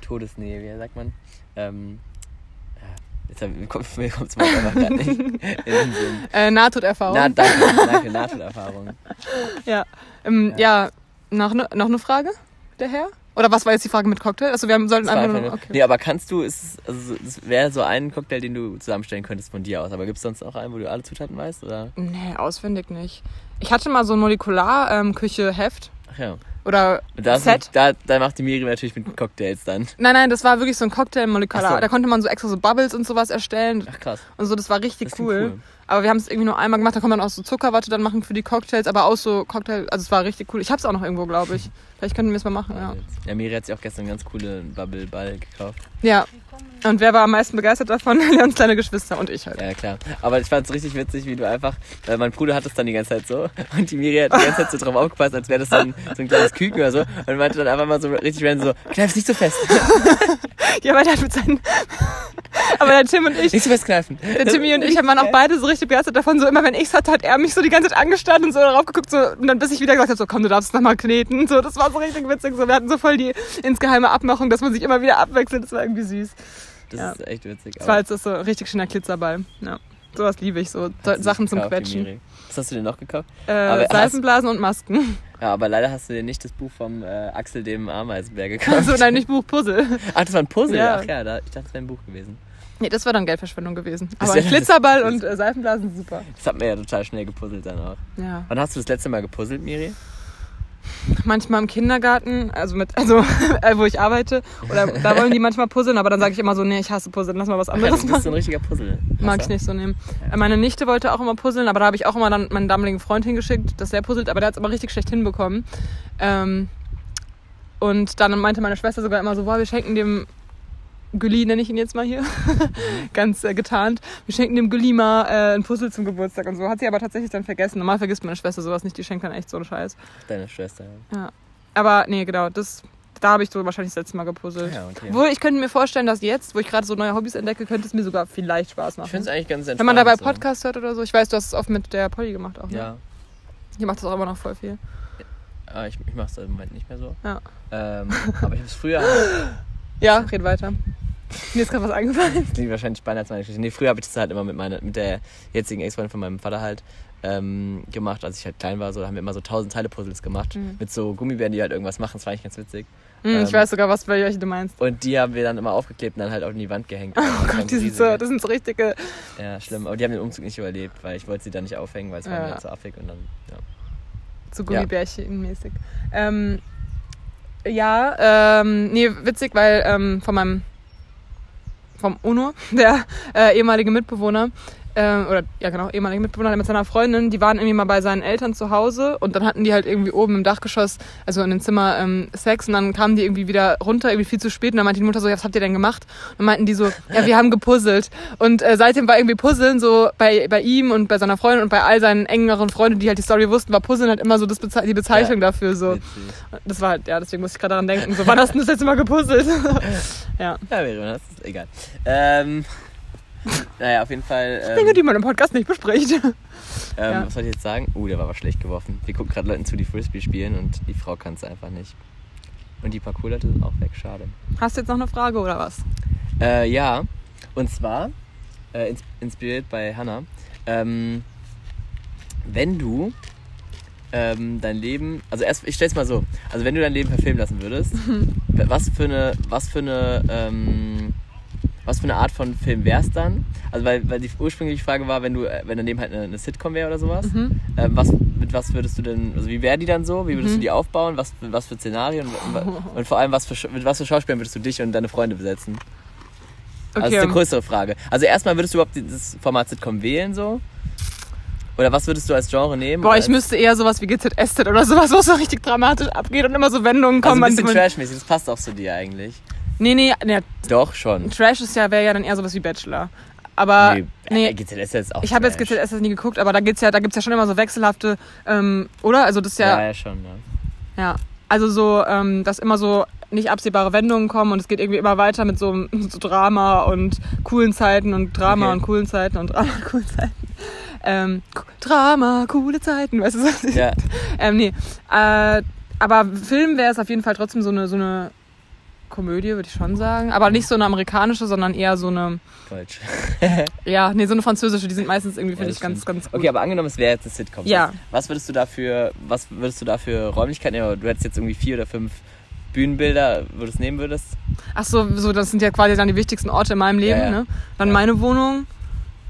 Todesnähe, wie sagt man? Ähm, ja, jetzt hab, mir kommt kommt's mal einfach gerade nicht in den Sinn. [LAUGHS] Äh, Nahtoderfahrung. Na, danke, danke, Nahtoderfahrung. [LAUGHS] ja. Ähm, ja. Noch, ne, noch eine Frage, der Herr? Oder was war jetzt die Frage mit Cocktail? Also wir haben, sollten einfach einfach nur. Okay. Nee, aber kannst du, ist, also, das wäre so ein Cocktail, den du zusammenstellen könntest von dir aus. Aber gibt es sonst noch einen, wo du alle Zutaten weißt? Oder? Nee, auswendig nicht. Ich hatte mal so ein Molekular-Küche-Heft. Ach ja. Oder Und da, Set. da, da macht die Miri natürlich mit Cocktails dann. Nein, nein, das war wirklich so ein Cocktail molekular. Ach so. Da konnte man so extra so Bubbles und sowas erstellen. Ach krass. Und so, das war richtig Das cool. cool. Aber wir haben es irgendwie nur einmal gemacht. Da kann man auch so Zuckerwatte dann machen für die Cocktails, aber auch so Cocktail. Also es war richtig cool. Ich hab's auch noch irgendwo, glaube ich. [LAUGHS] Vielleicht könnten wir es mal machen, ja. Ja, Miri hat sich auch gestern einen ganz coolen Bubble Ball gekauft. Ja. Und wer war am meisten begeistert davon? [LAUGHS] Leons kleine Geschwister und ich halt. Ja, klar. Aber ich fand es richtig witzig, wie du einfach, äh, mein Bruder hat es dann die ganze Zeit so [LAUGHS] und die Miri hat die ganze Zeit so drauf aufgepasst, als wäre das so ein, so ein kleines Küken oder so und meinte dann einfach mal so richtig random so, kneif's nicht so fest, [LAUGHS] Ja, weil der hat mit seinen. aber der Tim und ich. nicht so fest kneifen. Der Timmy und ich waren auch beide so richtig begeistert davon. So immer, wenn ich's hatte, hat er mich so die ganze Zeit angestarrt und so darauf geguckt. So, und dann bis ich wieder gesagt habe, so komm, du darfst noch mal kneten. So, das war so richtig witzig. So, wir hatten so voll die insgeheime Abmachung, dass man sich immer wieder abwechselt. Das war irgendwie süß. Das Ja. ist echt witzig. Das war jetzt so ein richtig schöner Glitzerball. Ja. Sowas liebe ich so. Du Sachen zum gekauft, Quetschen. Was hast du denn noch gekauft? Äh, Aber hast- Seifenblasen und Masken. Ja, aber leider hast du dir nicht das Buch vom äh, Axel dem Ameisenbär [LAUGHS] gekauft. Also nein, nicht Buch, Puzzle. Ach, das war ein Puzzle? Ja. Ach ja, da, ich dachte, das wäre ein Buch gewesen. Nee, das war dann Geldverschwendung gewesen. Aber ein Glitzerball und äh, Seifenblasen super. Das hat mir ja total schnell gepuzzelt dann auch. Ja. Wann hast du das letzte Mal gepuzzelt, Miri? Manchmal im Kindergarten, also mit, also [LAUGHS] äh, wo ich arbeite, oder da wollen die manchmal puzzeln, aber dann sage ich immer so, nee, ich hasse Puzzeln, lass mal was Ja, anderes du bist so machen. ein richtiger Puzzle. Mag ich nicht so nehmen. Äh, Meine Nichte wollte auch immer puzzeln, aber da habe ich auch immer dann meinen damaligen Freund hingeschickt, dass der puzzelt, aber der hat es aber richtig schlecht hinbekommen. Ähm, und dann meinte meine Schwester sogar immer so, boah, wir schenken dem Gulli, nenne ich ihn jetzt mal hier, [LAUGHS] ganz äh, getarnt, wir schenken dem Gulli mal äh, ein Puzzle zum Geburtstag und so. Hat sie aber tatsächlich dann vergessen. Normal vergisst meine Schwester sowas nicht, die schenkt dann echt so einen Scheiß. Deine Schwester. ja. Ja. Aber nee, genau, das, da habe ich so wahrscheinlich das letzte Mal gepuzzelt. Ja, okay. Obwohl, ich könnte mir vorstellen, dass jetzt, wo ich gerade so neue Hobbys entdecke, könnte es mir sogar vielleicht Spaß machen. Ich finde es eigentlich ganz entspannt. Wenn man dabei so. Podcast hört oder so. Ich weiß, du hast es oft mit der Polly gemacht auch. Ne? Ja, Die macht das auch immer noch voll viel. aber ich, ich mache es im Moment nicht mehr so. Ja. Ähm, aber ich habe es früher. [LAUGHS] Ja, red weiter. Mir ist gerade was eingefallen. Das [LAUGHS] klingt wahrscheinlich spannender als meine Geschichte. Nee, früher habe ich das halt immer mit, meiner, mit der jetzigen Ex-Freundin von meinem Vater halt ähm, gemacht, als ich halt klein war. So, da haben wir immer so tausend Teile Puzzles gemacht. Mhm. Mit so Gummibären, die halt irgendwas machen. Das war eigentlich ganz witzig. Hm, Ähm. ich weiß sogar, was bei welche du meinst. Und die haben wir dann immer aufgeklebt und dann halt auch in die Wand gehängt. Oh Gott, die sind so, das sind so richtige. Ja, schlimm. Aber die haben den Umzug nicht überlebt, weil ich wollte sie da nicht aufhängen, weil es war Ja. mir dann zu affig und dann, ja. So Gummibärchen-mäßig. Ähm, ja, ähm, nee, witzig, weil ähm, von meinem, vom Uno, [LAUGHS] der äh, ehemalige Mitbewohner, ähm, oder ja genau, ehemalige Mitbewohner mit seiner Freundin, die waren irgendwie mal bei seinen Eltern zu Hause und dann hatten die halt irgendwie oben im Dachgeschoss, also in dem Zimmer ähm, Sex und dann kamen die irgendwie wieder runter, irgendwie viel zu spät und dann meinte die Mutter so, ja, was habt ihr denn gemacht? Und dann meinten die so, ja, wir haben gepuzzelt und äh, seitdem war irgendwie Puzzeln so bei, bei ihm und bei seiner Freundin und bei all seinen engeren Freunden, die halt die Story wussten, war Puzzeln halt immer so das Beze die Bezeichnung dafür so. Das war halt, ja, deswegen muss ich gerade daran denken, so, wann hast du das letzte Mal gepuzzelt? [LAUGHS] ja. Ja, Verena, das ist egal. Ähm, [LAUGHS] naja, auf jeden Fall. Ähm, Dinge, die man im Podcast nicht bespricht. ähm, [LAUGHS] ja. Was soll ich jetzt sagen? Uh, der war aber schlecht geworfen. Wir gucken gerade Leuten zu, die Frisbee spielen und die Frau kann es einfach nicht. Und die Parkour-Leute sind auch weg, schade. Hast du jetzt noch eine Frage oder was? Äh, ja, und zwar, äh, ins inspiriert bei Hannah, ähm, wenn du ähm, dein Leben, also erst, ich stell's mal so, also wenn du dein Leben verfilmen lassen würdest, [LAUGHS] was für eine, was für eine, ähm, was für eine Art von Film wär's dann? Also weil, weil die ursprüngliche Frage war, wenn du, äh, wenn daneben halt eine, eine Sitcom wäre oder sowas, Mhm. ähm, was, mit was würdest du denn, also wie wäre die dann so? Wie würdest Mhm. du die aufbauen? Was, für- was für Szenarien? Und, und vor allem, was für, mit was für Schauspielern würdest du dich und deine Freunde besetzen? Also das ist eine größere Frage. Also erstmal würdest du überhaupt das Format Sitcom wählen so? Oder was würdest du als Genre nehmen? Boah, ich müsste eher sowas wie GZSZ oder sowas, wo es so richtig dramatisch abgeht und immer so Wendungen Also kommen. ein bisschen trashmäßig, das passt auch zu dir eigentlich. Nee, nee, nee, Doch, schon. Trash ist ja, wäre ja dann eher sowas wie Bachelor. Aber, nee, äh, GZS ist jetzt auch ich habe jetzt. GZSZ nie geguckt, aber da gibt's ja, da gibt's ja schon immer so wechselhafte, ähm, oder? Also das ist Ja, ja, ja, schon, ja. Ja, also so, ähm, dass immer so nicht absehbare Wendungen kommen und es geht irgendwie immer weiter mit so, so Drama und coolen Zeiten und Drama Okay. und coolen Zeiten und Drama, coolen Zeiten. Ähm, Drama, coole Zeiten, weißt du so? Ja, Ähm, nee. Äh, aber Film wäre es auf jeden Fall trotzdem so eine, so eine Komödie, würde ich schon sagen. Aber nicht so eine amerikanische, sondern eher so eine, Deutsch. [LAUGHS] ja, nee, so eine französische. Die sind meistens irgendwie, Ja, finde das ich, ganz, ganz gut. Okay, aber angenommen, es wäre jetzt eine Sitcom. Ja. Was würdest du dafür, was würdest du dafür Räumlichkeiten nehmen? Du hättest jetzt irgendwie vier oder fünf Bühnenbilder, es nehmen würdest. Ach so, so, das sind ja quasi dann die wichtigsten Orte in meinem Leben, Ja, ja. ne? Dann Ja. meine Wohnung,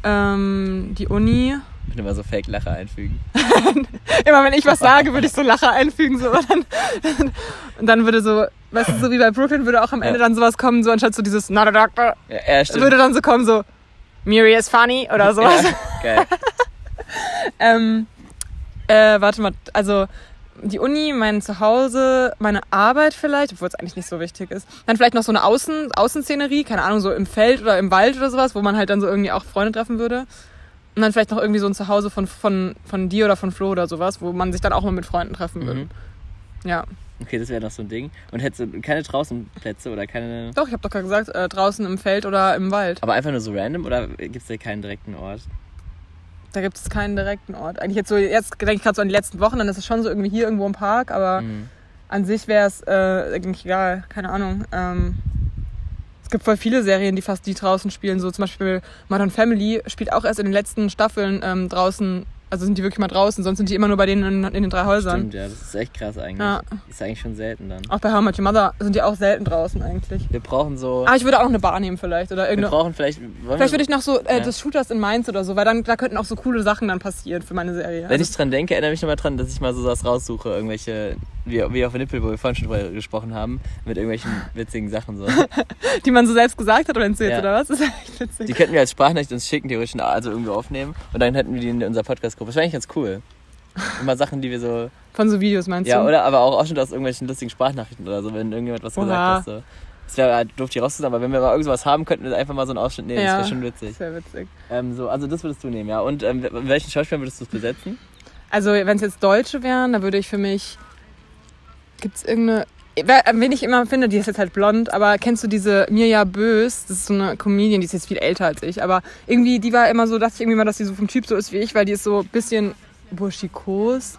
ähm, die Uni. Ich würde immer so Fake-Lacher einfügen. [LAUGHS] Immer wenn ich was sage, würde ich so Lacher einfügen, so. Und dann, und [LAUGHS] dann würde so, weißt du, so wie bei Brooklyn würde auch am Ende Ja. dann sowas kommen, so anstatt so dieses Not a doctor, Ja, ja stimmt. würde dann so kommen, so Miri is funny oder sowas. Ja, geil. [LAUGHS] Ähm, äh, warte mal, also die Uni, mein Zuhause, meine Arbeit vielleicht, obwohl es eigentlich nicht so wichtig ist. Dann vielleicht noch so eine Außen, Außenszenerie, keine Ahnung, so im Feld oder im Wald oder sowas, wo man halt dann so irgendwie auch Freunde treffen würde. Und dann vielleicht noch irgendwie so ein Zuhause von, von, von dir oder von Flo oder sowas, wo man sich dann auch mal mit Freunden treffen würde. Mhm. Ja. Okay, das wäre noch so ein Ding. Und hättest du keine Draußenplätze oder keine. Doch, ich habe doch gerade gesagt, äh, draußen im Feld oder im Wald. Aber einfach nur so random oder gibt es da keinen direkten Ort? Da gibt es keinen direkten Ort. Eigentlich jetzt so, jetzt denke ich gerade so an die letzten Wochen, dann ist es schon so irgendwie hier irgendwo im Park, aber Mhm. an sich wäre es äh, eigentlich egal, keine Ahnung. Ähm, es gibt voll viele Serien, die fast die draußen spielen. So zum Beispiel Modern Family spielt auch erst in den letzten Staffeln ähm, draußen, also sind die wirklich mal draußen, sonst sind die immer nur bei denen in, in den drei Häusern. Stimmt, ja, das ist echt krass eigentlich. Ja. Ist eigentlich schon selten dann. Auch bei How Met Your Mother sind die auch selten draußen eigentlich. Wir brauchen so. Aber ich würde auch noch eine Bar nehmen vielleicht oder wir irgendeine. brauchen vielleicht. Vielleicht wir, würde ich noch so äh, Ja. das Shooters in Mainz oder so, weil dann da könnten auch so coole Sachen dann passieren für meine Serie. wenn Also, ich dran denke, erinnere mich nochmal dran, dass ich mal so was raussuche, irgendwelche wie, wie auf Nippel, wo wir vorhin schon drüber gesprochen haben, mit irgendwelchen [LAUGHS] witzigen Sachen so. [LAUGHS] Die man so selbst gesagt hat oder erzählt, Ja. oder was? Das ist echt witzig. Die könnten wir als Sprachnachricht uns schicken, theoretisch, also irgendwie aufnehmen. Und dann hätten wir die in unserer Podcast-Gruppe. Das wäre eigentlich ganz cool. Immer Sachen, die wir so. Von so Videos meinst Ja, du? oder aber auch Ausschnitte aus irgendwelchen lustigen Sprachnachrichten oder so, wenn irgendjemand was gesagt Oha. hat. So. Das wäre halt doof, die rauszunehmen, aber wenn wir mal irgendwas haben, könnten wir einfach mal so einen Ausschnitt nehmen. Ja. Das wäre schon witzig. Das wäre witzig. Ähm, so, also das würdest du nehmen, ja. Und ähm, welchen Schauspieler würdest du es besetzen? Also, wenn es jetzt Deutsche wären, da würde ich für mich. Gibt es irgendeine. Wer- Wen ich immer finde, die ist jetzt halt blond, aber kennst du diese Mirja Bös? Das ist so eine Comedian, die ist jetzt viel älter als ich, aber irgendwie, die war immer so, dachte ich irgendwie mal, dass die so vom Typ so ist wie ich, weil die ist so ein bisschen burschikos,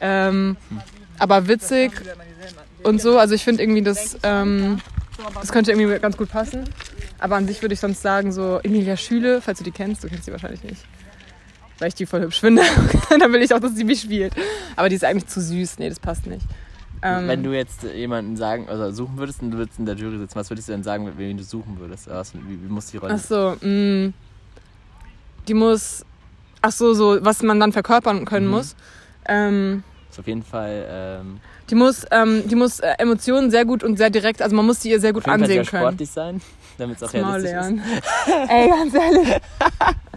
ähm, aber witzig und so. Also ich finde irgendwie, das, ähm, das könnte irgendwie ganz gut passen. Aber an sich würde ich sonst sagen, so Emilia Schüle, falls du die kennst, du kennst sie wahrscheinlich nicht. Weil ich die voll hübsch finde. [LAUGHS] Dann will ich auch, dass sie mich spielt. Aber die ist eigentlich zu süß. Nee, das passt nicht. Ähm, Wenn du jetzt jemanden sagen, also suchen würdest und du würdest in der Jury sitzen, was würdest du denn sagen, wen du suchen würdest? Was, wie, wie muss die Rolle Ach so, mh, die muss. Ach so, so, was man dann verkörpern können Mhm. muss. Ähm, Ist auf jeden Fall, ähm, die muss, ähm, die muss äh, Emotionen sehr gut und sehr direkt, also man muss die ihr sehr gut auf jeden Fall ansehen sehr können. sportlich sein, damit es auch Das Maul realistisch ist. lernen. [LAUGHS] Ey, ganz ehrlich. [LAUGHS]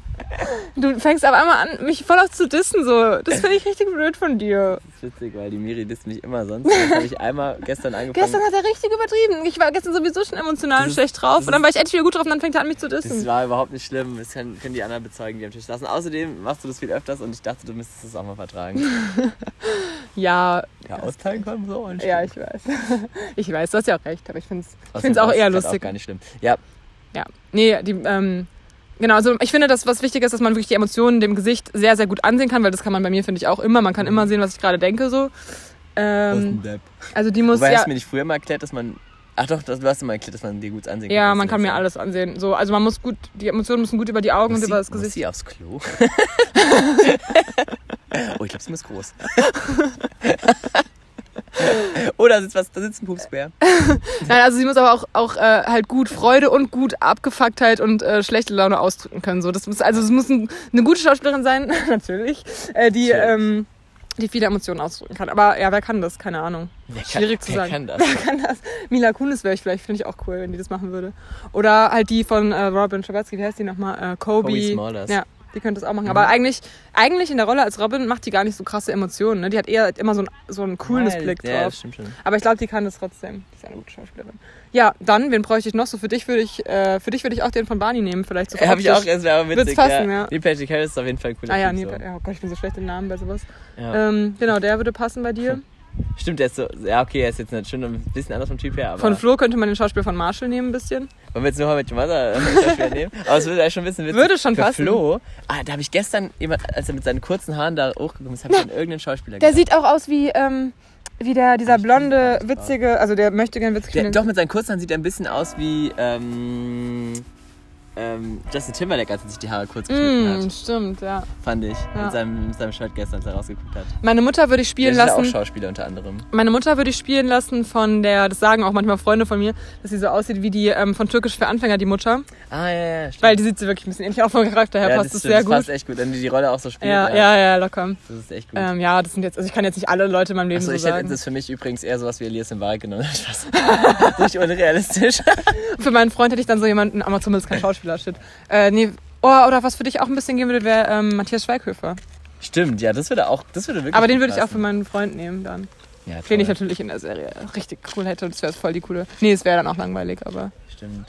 Du fängst auf einmal an, mich voll auf zu dissen, so. Das finde ich richtig blöd von dir. Das ist witzig, weil die Miri disst mich immer sonst. Jetzt habe ich einmal gestern angefangen. Gestern hat er richtig übertrieben. Ich war gestern sowieso schon emotional Das und schlecht drauf. das Und dann war ich endlich wieder gut drauf und dann fängt er an, mich zu das dissen. war überhaupt nicht schlimm. Das können, die anderen bezeugen, die am Tisch saßen. Außerdem machst du das viel öfters und ich dachte, du müsstest das auch mal vertragen. [LAUGHS] Ja, Ja, austeilen können so und ja, ich weiß. [LAUGHS] Ich weiß, du hast ja auch recht, aber ich finde es find's auch eher lustig. Auch gar nicht schlimm. Ja, Ja, nee, die, ähm, genau, also ich finde, das, was wichtig ist, dass man wirklich die Emotionen dem Gesicht sehr, sehr gut ansehen kann, weil das kann man bei mir, finde ich, auch immer. Man kann immer sehen, was ich gerade denke, so. Ähm, also die muss Wobei ja, hast du mir nicht früher mal erklärt, dass man. Ach doch, das, du hast mal erklärt, dass man dir gut ansehen kann. ja, man kann mir alles ansehen. So, also man muss gut, die Emotionen müssen gut über die Augen Muss und über das muss Gesicht. sie aufs Klo? [LAUGHS] [LAUGHS] oh, ich glaube, sie ist groß. [LAUGHS] [LAUGHS] da sitzt was, da sitzt ein Pupsbär. [LAUGHS] Nein, also sie muss aber auch, auch äh, halt gut Freude und gut Abgefucktheit und äh, schlechte Laune ausdrücken können. So, das muss, also es muss ein, eine gute Schauspielerin sein, [LAUGHS] natürlich, äh, die, ähm, die viele Emotionen ausdrücken kann. Aber ja, wer kann das? Keine Ahnung. Wer kann, Schwierig zu wer sagen. kann das? Wer kann das? Mila Kunis wäre ich vielleicht, finde ich auch cool, wenn die das machen würde. Oder halt die von äh, Robin Schabatsky, wie heißt die nochmal? Äh, Kobe. Kobe Smulders. Ja, die könnte das auch machen. Mhm. Aber eigentlich, eigentlich in der Rolle als Robin macht die gar nicht so krasse Emotionen. Ne? Die hat eher immer so einen, so einen coolness Ja, Blick Ja, drauf. stimmt schon. Aber ich glaube, die kann das trotzdem. Die ist eine gute Schauspielerin. Ja, dann, wen bräuchte ich noch? So für dich würde ich, äh, für dich würde ich auch den von Barney nehmen, vielleicht so. Ja, Habe ich auch, das wäre aber witzig. Wird's passen, ja. Neil Patrick Harris ist auf jeden Fall ein cooler Ah ja, nee, so. ja, oh Gott, ich bin so schlecht im Namen bei sowas. Ja. Ähm, genau, der würde passen bei dir. [LAUGHS] Stimmt, der ist so, ja okay, er ist jetzt nicht schon ein bisschen anders vom Typ her, aber Von Flo könnte man den Schauspieler von Marshall nehmen ein bisschen. wollen wir jetzt nur mal mit your Mother äh, Schauspieler nehmen? Aber es würde ja schon ein bisschen witzig. Würde schon Für passen. Flo, ah, da habe ich gestern jemand, als er mit seinen kurzen Haaren da hochgekommen ist, habe ich an irgendeinen Schauspieler Der gedacht. sieht auch aus wie, ähm, wie der, dieser blonde, witzige, also der möchte gern witzig Der, doch, mit seinen kurzen Haaren sieht er ein bisschen aus wie ähm, ähm, Justin Timberlake, als er sich die Haare kurz geschnitten Mm, hat. stimmt, ja. Fand ich. Ja. Mit, seinem, mit seinem Shirt gestern, als er rausgeguckt hat. Meine Mutter würde ich Der spielen ist ja auch lassen. Schauspieler unter anderem. Meine Mutter würde ich spielen lassen von der, das sagen auch manchmal Freunde von mir, dass sie so aussieht wie die ähm, von Türkisch für Anfänger, die Mutter. Ah, ja, ja, stimmt. Weil die sieht sie wirklich ein bisschen ähnlich. Auch vom Charakter her ja, passt das, stimmt, sehr das gut. passt echt gut, wenn die die Rolle auch so spielt. Ja, ja, ja, locker. Das ist echt gut. Ähm, ja, das sind jetzt, also ich kann jetzt nicht alle Leute in meinem Leben Achso, so ich hätte sagen. das für mich übrigens eher sowas wie Elias Mbarek genommen. [LAUGHS] Spaß. Richtig [LAUGHS] unrealistisch. Für meinen Freund hätte ich dann so jemanden, aber zumindest kein Schauspieler, shit. Äh, nee, oh, oder was für dich auch ein bisschen gehen würde, wäre ähm, Matthias Schweighöfer. Stimmt, ja, das würde auch, das würde wirklich Aber den würde ich auch für meinen Freund nehmen dann. ja, Den ich natürlich in der Serie richtig cool hätte. Das wäre voll die coole. Nee, es wäre dann auch langweilig, aber Stimmt.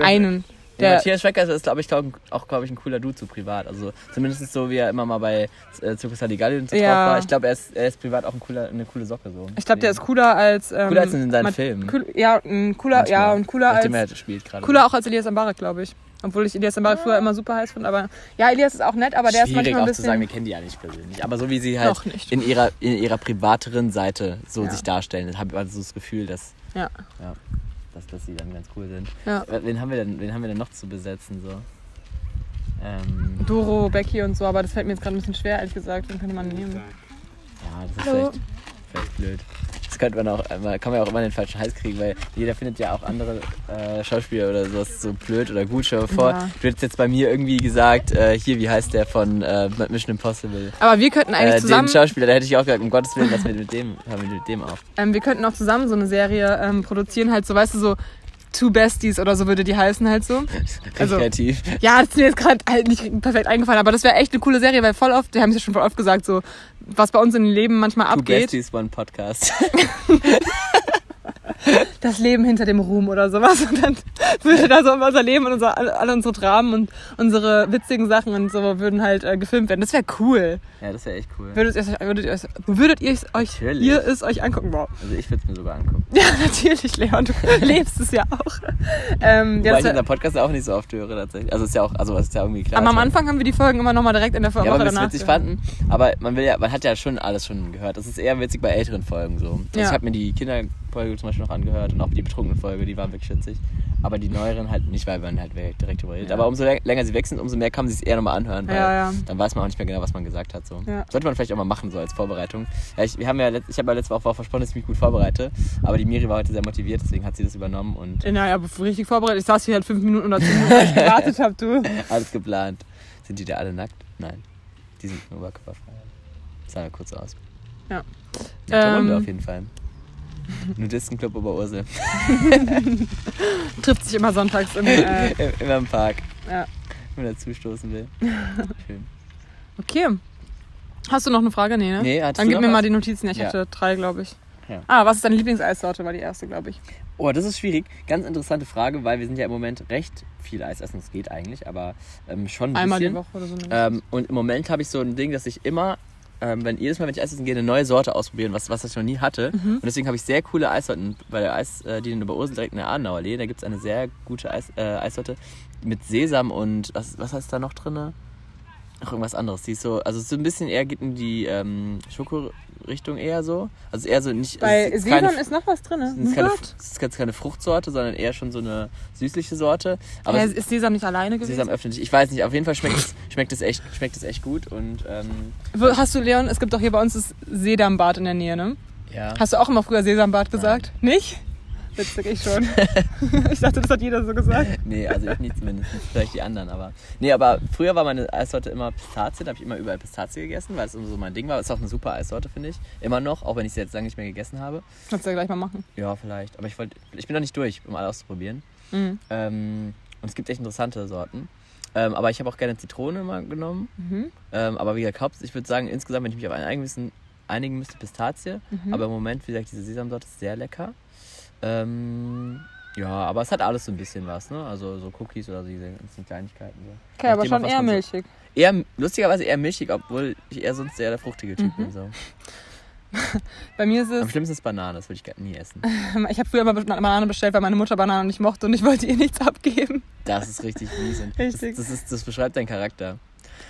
Einen. Ja, Der, Matthias Schwecker ist, glaube ich, glaub, auch, glaube ich, ein cooler Dude so privat. Also zumindest so, wie er immer mal bei äh, Circus Halligalli und so Ja. drauf war. Ich glaube, er ist, er ist privat auch ein cooler, eine coole Socke so. ich glaube, der ist cooler als. Ähm, Cooler als in seinen Filmen. Cool, ja, ein cooler, Manchmal. ja, und cooler als. Nachdem er halt spielt gerade. Cooler auch als Elias Mbarek, glaube ich. Obwohl ich Elias Mbarek früher immer super heiß finde. Aber ja, Elias ist auch nett, aber der ist Schwierig manchmal ein auch zu sagen, wir bisschen. kennen die ja nicht persönlich. Aber so wie sie halt in ihrer, in ihrer privateren Seite so Ja. sich darstellen, habe ich also das Gefühl, dass, Ja. ja, dass, dass sie dann ganz cool sind. Ja. Wen haben wir denn, wen haben wir denn noch zu besetzen? So? Ähm, Doro, Becky und so, aber das fällt mir jetzt gerade ein bisschen schwer, ehrlich gesagt. Den könnte man nehmen. ja, das ist vielleicht, vielleicht blöd. Könnte man auch immer, kann man ja auch immer den falschen Hals kriegen, weil jeder findet ja auch andere äh, Schauspieler oder sowas so blöd oder gut. Dir vor, Ja. du hättest jetzt bei mir irgendwie gesagt, äh, hier, wie heißt der von äh, Mission Impossible? Aber wir könnten eigentlich Äh, zusammen, den Schauspieler, da hätte ich auch gesagt, um Gottes Willen, was mit, mit dem, haben wir mit dem auch. ähm, wir könnten auch zusammen so eine Serie ähm, produzieren, halt so, weißt du, so Two Besties oder so würde die heißen halt so. [LAUGHS] Also- kreativ. Ja, das ist mir jetzt gerade halt nicht perfekt eingefallen, aber das wäre echt eine coole Serie, weil voll oft, wir haben es ja schon voll oft gesagt, so, was bei uns im Leben manchmal Two abgeht, Besties, One Podcast. [LAUGHS] [LAUGHS] das Leben hinter dem Ruhm oder sowas. Und dann würde da so unser Leben und unser, alle unsere Dramen und unsere witzigen Sachen und so würden halt äh, gefilmt werden. Das wäre cool. ja, das wäre echt cool. Würdet ihr, es- würdet ihr, würdet ihr es euch, Natürlich. ihr es euch angucken? Wow. Also ich würde es mir sogar angucken. Ja, [LAUGHS] natürlich, Leon, du [LAUGHS] lebst es ja auch. Ähm, ja, das ich wär, unseren Podcast auch nicht so oft höre tatsächlich. Also ist ja auch, also ist ja irgendwie klar. aber am Anfang haben wir die Folgen immer nochmal direkt in der Woche Ja, danach. witzig fanden, aber man will ja, man hat ja schon alles schon gehört. Das ist eher witzig bei älteren Folgen so. Also Ja. Ich habe mir die Kinderfolge zum Beispiel noch angehört und auch die betrunkene Folge, die waren wirklich witzig. Aber die neueren halt nicht, weil man halt direkt drüber redet. Ja. Aber umso lä- länger sie weg sind, umso mehr kann man sich eher nochmal anhören, weil Ja, ja. dann weiß man auch nicht mehr genau, was man gesagt hat. So. Ja. Sollte man vielleicht auch mal machen, so als Vorbereitung. Ja, ich, wir haben ja ich habe ja letzte Woche auch versprochen, dass ich mich gut vorbereite. Aber die Miri war heute sehr motiviert, deswegen hat sie das übernommen und Naja, aber richtig vorbereitet. Ich saß hier halt fünf Minuten oder zehn Minuten, weil ich gewartet habe, du. [LAUGHS] alles geplant. Sind die da alle nackt? Nein. Die sind nur oberkörperfrei. Sah ja kurz aus. Ja. Ähm. Runde auf jeden Fall. [LAUGHS] Nudistenclub Oberursel. [LAUGHS] Trifft sich immer sonntags im. Äh, [LAUGHS] Immer im Park. ja. Wenn er zustoßen will. Schön. Okay. Hast du noch eine Frage? Nee, ne? Nee, Dann gib mir was? mal die Notizen. Ich Ja. hatte drei, glaube ich. Ja. Ah, was ist deine Lieblingseissorte? War die erste, glaube ich. Oh, das ist schwierig. Ganz interessante Frage, weil wir sind ja im Moment recht viel Eis essen. Es geht eigentlich, aber ähm, schon ein Einmal bisschen. die Woche oder so. Ähm, und im Moment habe ich so ein Ding, dass ich immer, ähm, wenn jedes Mal, wenn ich Eis essen gehe, eine neue Sorte ausprobieren, was, was ich noch nie hatte. Mhm. Und deswegen habe ich sehr coole Eissorten bei der Eisdiele in Oberursel direkt in der Adenauer Allee. Da gibt es eine sehr gute Eis, äh, Eissorte mit Sesam und was, was heißt da noch drin? Noch irgendwas anderes. Die ist so, also so ein bisschen eher geht in die ähm, Schokorichtung eher so. Also eher so nicht. Bei es ist Sesam keine- ist noch was drin. es ist, keine, es ist jetzt keine Fruchtsorte, sondern eher schon so eine süßliche Sorte. Aber es- ist Sesam nicht alleine gewesen? Sesam öffnet sich. Ich weiß nicht, auf jeden Fall schmeckt es, schmeckt es, echt, schmeckt es echt gut. Und ähm, Wo- Hast du, Leon, es gibt doch hier bei uns das Sedambad in der Nähe, ne? ja. Hast du auch immer früher Sesambad gesagt? Nicht? Witzig, ich schon. [LAUGHS] ich dachte, das hat jeder so gesagt. Nee, also ich nicht zumindest. Vielleicht die anderen, aber. Nee, aber früher war meine Eissorte immer Pistazie. Da habe ich immer überall Pistazie gegessen, weil es immer so mein Ding war. Ist auch eine super Eissorte, finde ich. Immer noch, auch wenn ich sie jetzt lange nicht mehr gegessen habe. Kannst du ja gleich mal machen. Ja, vielleicht. Aber ich wollte. Ich bin noch nicht durch, um alle auszuprobieren. Mhm. Ähm, und es gibt echt interessante Sorten. Ähm, aber ich habe auch gerne Zitrone mal genommen. Mhm. Ähm, aber wie gesagt, ich würde sagen, insgesamt, wenn ich mich auf einen einigen müsste, Pistazie. Mhm. Aber im Moment, wie gesagt, diese Sesamsorte ist sehr lecker. Ähm, ja, aber es hat alles so ein bisschen was, ne? Also so Cookies oder so diese ganzen Kleinigkeiten. So. Okay, aber schon eher man so- milchig. Eher, lustigerweise eher milchig, obwohl ich eher sonst eher der fruchtige Typ Mhm. bin. So. [LAUGHS] Bei mir ist Am es, schlimmsten ist Banane, das würde ich gar nie essen. [LAUGHS] ich habe früher immer Banane bestellt, weil meine Mutter Bananen nicht mochte und ich wollte ihr nichts abgeben. Das ist richtig mies. [LAUGHS] Richtig. Das, das, ist, das beschreibt deinen Charakter.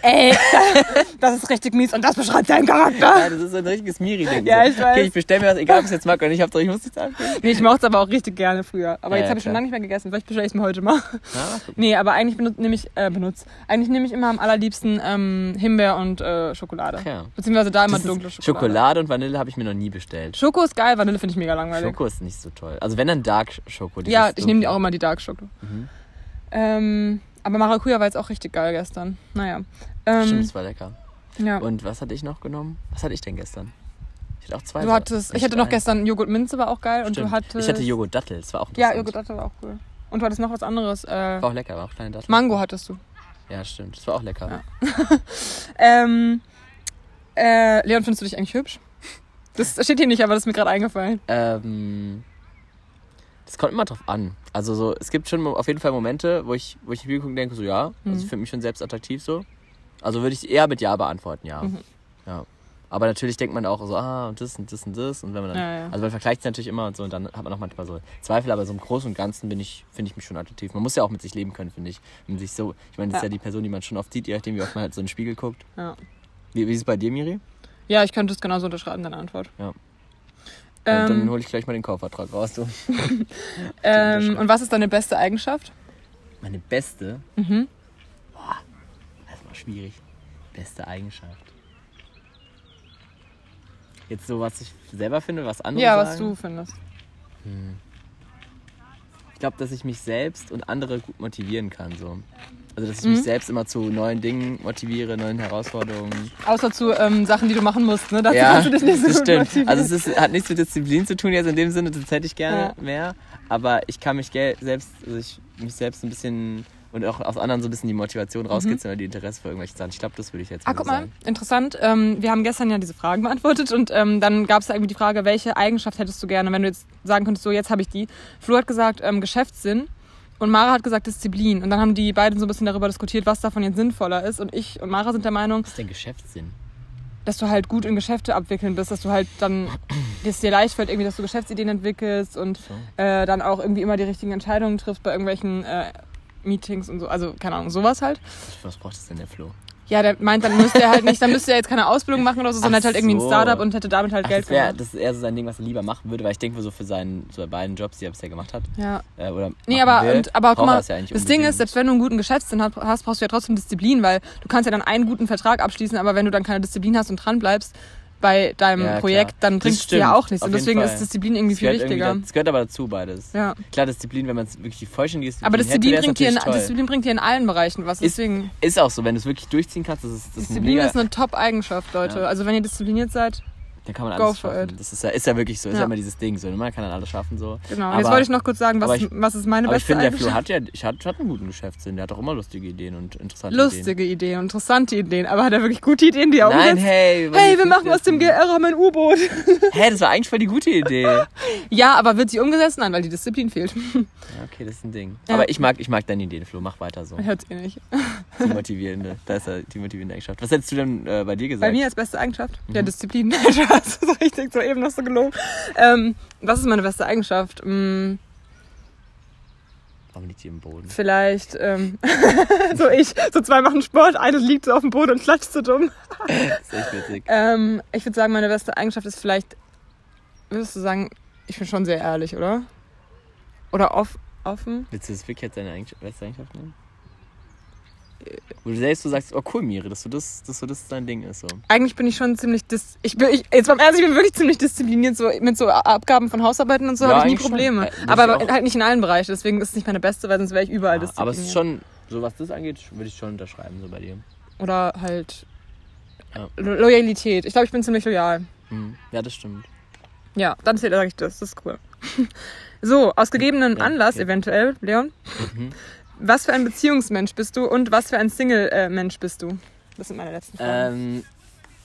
Ey, [LAUGHS] das ist richtig mies und das beschreibt deinen Charakter. Ja, das ist ein richtiges Miri-Ding. Ja, ich weiß. Okay, ich bestelle mir was, egal ob ich es jetzt mag oder nicht, Hauptsache ich muss nichts abgeben. Nee, ich mochte es aber auch richtig gerne früher. Aber Ja, jetzt ja, habe ich schon lange nicht mehr gegessen. Vielleicht bestelle ich es mir heute mal. Guck. Nee, aber eigentlich benutze ich, äh, benutz. Eigentlich nehme ich immer am allerliebsten ähm, Himbeer und äh, Schokolade. Ja. Beziehungsweise da immer Das dunkle Schokolade. Schokolade und Vanille habe ich mir noch nie bestellt. Schoko ist geil, Vanille finde ich mega langweilig. Schoko ist nicht so toll. Also wenn dann Dark Schoko. ja, ich nehme auch immer die Dark Schoko. Mhm. Ähm, aber Maracuja war jetzt auch richtig geil gestern. Naja. Ähm, Stimmt, das war lecker. ja. Und was hatte ich noch genommen? Was hatte ich denn gestern? Ich hatte auch zwei. Du hattest, ich hatte noch ein. gestern Joghurt Minze war auch geil und Stimmt. du hattest Ich hatte Joghurt Dattel, das war auch Ja. Joghurt Dattel war auch cool. Und du hattest noch was anderes. Äh, War auch lecker, war auch kleine Dattel. Mango hattest du. Ja, stimmt. Das war auch lecker. Ja. [LAUGHS] Ähm, äh, Leon, findest du dich eigentlich hübsch? Das steht hier nicht, aber das ist mir gerade eingefallen. Ähm, das kommt immer drauf an. Also so, es gibt schon auf jeden Fall Momente, wo ich, wo ich in die Spiegel gucke und denke, so ja, also Mhm. ich finde mich schon selbst attraktiv so. Also würde ich eher mit Ja beantworten, ja. Mhm. ja. Aber natürlich denkt man auch so, ah, und das und das und das. Und wenn man dann, Ja, ja. also man vergleicht es natürlich immer und so und dann hat man auch manchmal so Zweifel, aber so im Großen und Ganzen bin ich, finde ich mich schon attraktiv. Man muss ja auch mit sich leben können, finde ich. Wenn sich so, ich meine, das ist Ja. die Person, die man schon oft sieht, je nachdem, wie oft man halt so in den Spiegel guckt. Ja. Wie, wie ist es bei dir, Miri? Ja, ich könnte es genauso unterschreiben, deine Antwort. Ja. Und dann Ähm, hole ich gleich mal den Kaufvertrag raus, du. [LAUGHS] ähm, und was ist deine beste Eigenschaft? Meine beste, Mhm. das war schwierig. Beste Eigenschaft. Jetzt so, was ich selber finde, was andere Ja, sagen. was du findest. Ich glaube, dass ich mich selbst und andere gut motivieren kann. So. Also, dass ich Mhm. mich selbst immer zu neuen Dingen motiviere, neuen Herausforderungen. Außer zu ähm, Sachen, die du machen musst, ne? Dazu ja, kannst du dich nicht so das stimmt. motivieren. Also, es ist, hat nichts mit Disziplin zu tun jetzt in dem Sinne, das hätte ich gerne Ja. mehr. Aber ich kann mich selbst, also ich, mich selbst ein bisschen und auch aus anderen so ein bisschen die Motivation rauskitzeln oder die Interesse für irgendwelche Sachen. Ich glaube, das würde ich jetzt Mhm. Ah, guck so mal, sagen. interessant. Ähm, wir haben gestern ja diese Fragen beantwortet und ähm, dann gab es da irgendwie die Frage, welche Eigenschaft hättest du gerne, wenn du jetzt sagen könntest, so jetzt habe ich die. Flo hat gesagt ähm, Geschäftssinn und Mara hat gesagt Disziplin. Und dann haben die beiden so ein bisschen darüber diskutiert, was davon jetzt sinnvoller ist. Und ich und Mara sind der Meinung, Was ist denn Geschäftssinn? dass du halt gut in Geschäfte abwickeln bist, dass du halt dann, dass dir leicht fällt, irgendwie, dass du Geschäftsideen entwickelst und So. äh, dann auch irgendwie immer die richtigen Entscheidungen triffst bei irgendwelchen äh, Meetings und so. Also, keine Ahnung, sowas halt. Was braucht das denn der Flo? Ja, der meint, dann müsste er halt nicht, dann müsste er jetzt keine Ausbildung machen oder so, sondern Ach hätte halt irgendwie ein. Startup und hätte damit halt Ach, Geld das, wär, gemacht. das ist eher so sein Ding, was er lieber machen würde, weil ich denke so für seinen so bei beiden Jobs, die er bisher gemacht hat. Ja. Äh, oder Nee, aber, will, und, aber guck mal, es ja das Ding ist, selbst wenn du einen guten Geschäftssinn hast, hast, brauchst du ja trotzdem Disziplin, weil du kannst ja dann einen guten Vertrag abschließen, aber wenn du dann keine Disziplin hast und dran bleibst bei deinem Ja, klar. Projekt, dann Das bringt es dir ja auch nichts. auf Und deswegen ist Disziplin irgendwie viel irgendwie wichtiger. da- Das gehört aber dazu, beides. Ja. Klar, Disziplin, wenn man es wirklich die vollständige Disziplin Aber hätte, Disziplin wär's bringt, dir in, toll. Disziplin bringt dir in allen Bereichen was. Ist- Deswegen, Ist auch so, wenn du es wirklich durchziehen kannst, das ist, das Disziplin ist eine Top-Eigenschaft, Leute. Ja. Also wenn ihr diszipliniert seid, dann kann man alles schaffen. Das ist ja, ist ja wirklich so, ist Ja. ja immer dieses Ding so, ne? man kann dann alles schaffen so. genau. Aber- Jetzt wollte ich noch kurz sagen, was, ich- was ist meine Aber ich beste finde, der Flo hat ja, ich hat, hat einen guten Geschäftssinn, der hat auch immer lustige Ideen und interessante Ideen. Lustige Ideen, interessante Ideen, aber hat er wirklich gute Ideen, die er Nein, umsetzt? hey. Hey, wir machen aus dem? GR ein U-Boot. [LAUGHS] Hä, das war eigentlich voll die gute Idee. [LAUGHS] Ja, aber wird sie umgesetzt? Nein, weil die Disziplin fehlt. [LAUGHS] Ja, okay, das ist ein Ding. Ja. Aber ich mag, ich mag deine Ideen, Flo, mach weiter so. Hört ihr nicht. Die motivierende, da ist ja die motivierende Eigenschaft. Was hättest du denn äh, bei dir gesagt? Bei mir als beste Eigenschaft? Mhm. Ja, Disziplin. [LAUGHS] Spaß. so richtig, so eben noch so gelogen. Ähm, was ist meine beste Eigenschaft? Hm, Warum liegt die im Boden? vielleicht, ähm, [LAUGHS] so ich, so zwei machen Sport, eines liegt so auf dem Boden und klatscht so dumm. Das ist echt witzig. Ähm, ich würde sagen, meine beste Eigenschaft ist vielleicht, würdest du sagen, ich bin schon sehr ehrlich, oder? Oder off, offen? Willst du das wirklich jetzt deine Eigenschaft, beste Eigenschaft nehmen? Wo du selbst so sagst, oh cool, Miri, dass du das, dass so das dein Ding ist. So. Eigentlich bin ich schon ziemlich, dis ich bin, ich, jetzt beim Ernst, ich bin wirklich ziemlich diszipliniert, so mit so Abgaben von Hausarbeiten und so Ja, habe ich nie schon. Probleme. Äh, würd aber halt nicht in allen Bereichen, deswegen ist es nicht meine beste, weil sonst wäre ich überall Ja, diszipliniert. aber es ist schon, so was das angeht, würde ich schon unterschreiben, so bei dir. Oder halt Ja. Lo Loyalität. Ich glaube, ich bin ziemlich loyal. Hm. Ja, das stimmt. Ja, dann sage ich das. Das ist cool. [LAUGHS] So, aus gegebenem Anlass eventuell, Leon. Mhm. Was für ein Beziehungsmensch bist du und was für ein Single-Mensch bist du? Das sind meine letzten Fragen. Ähm,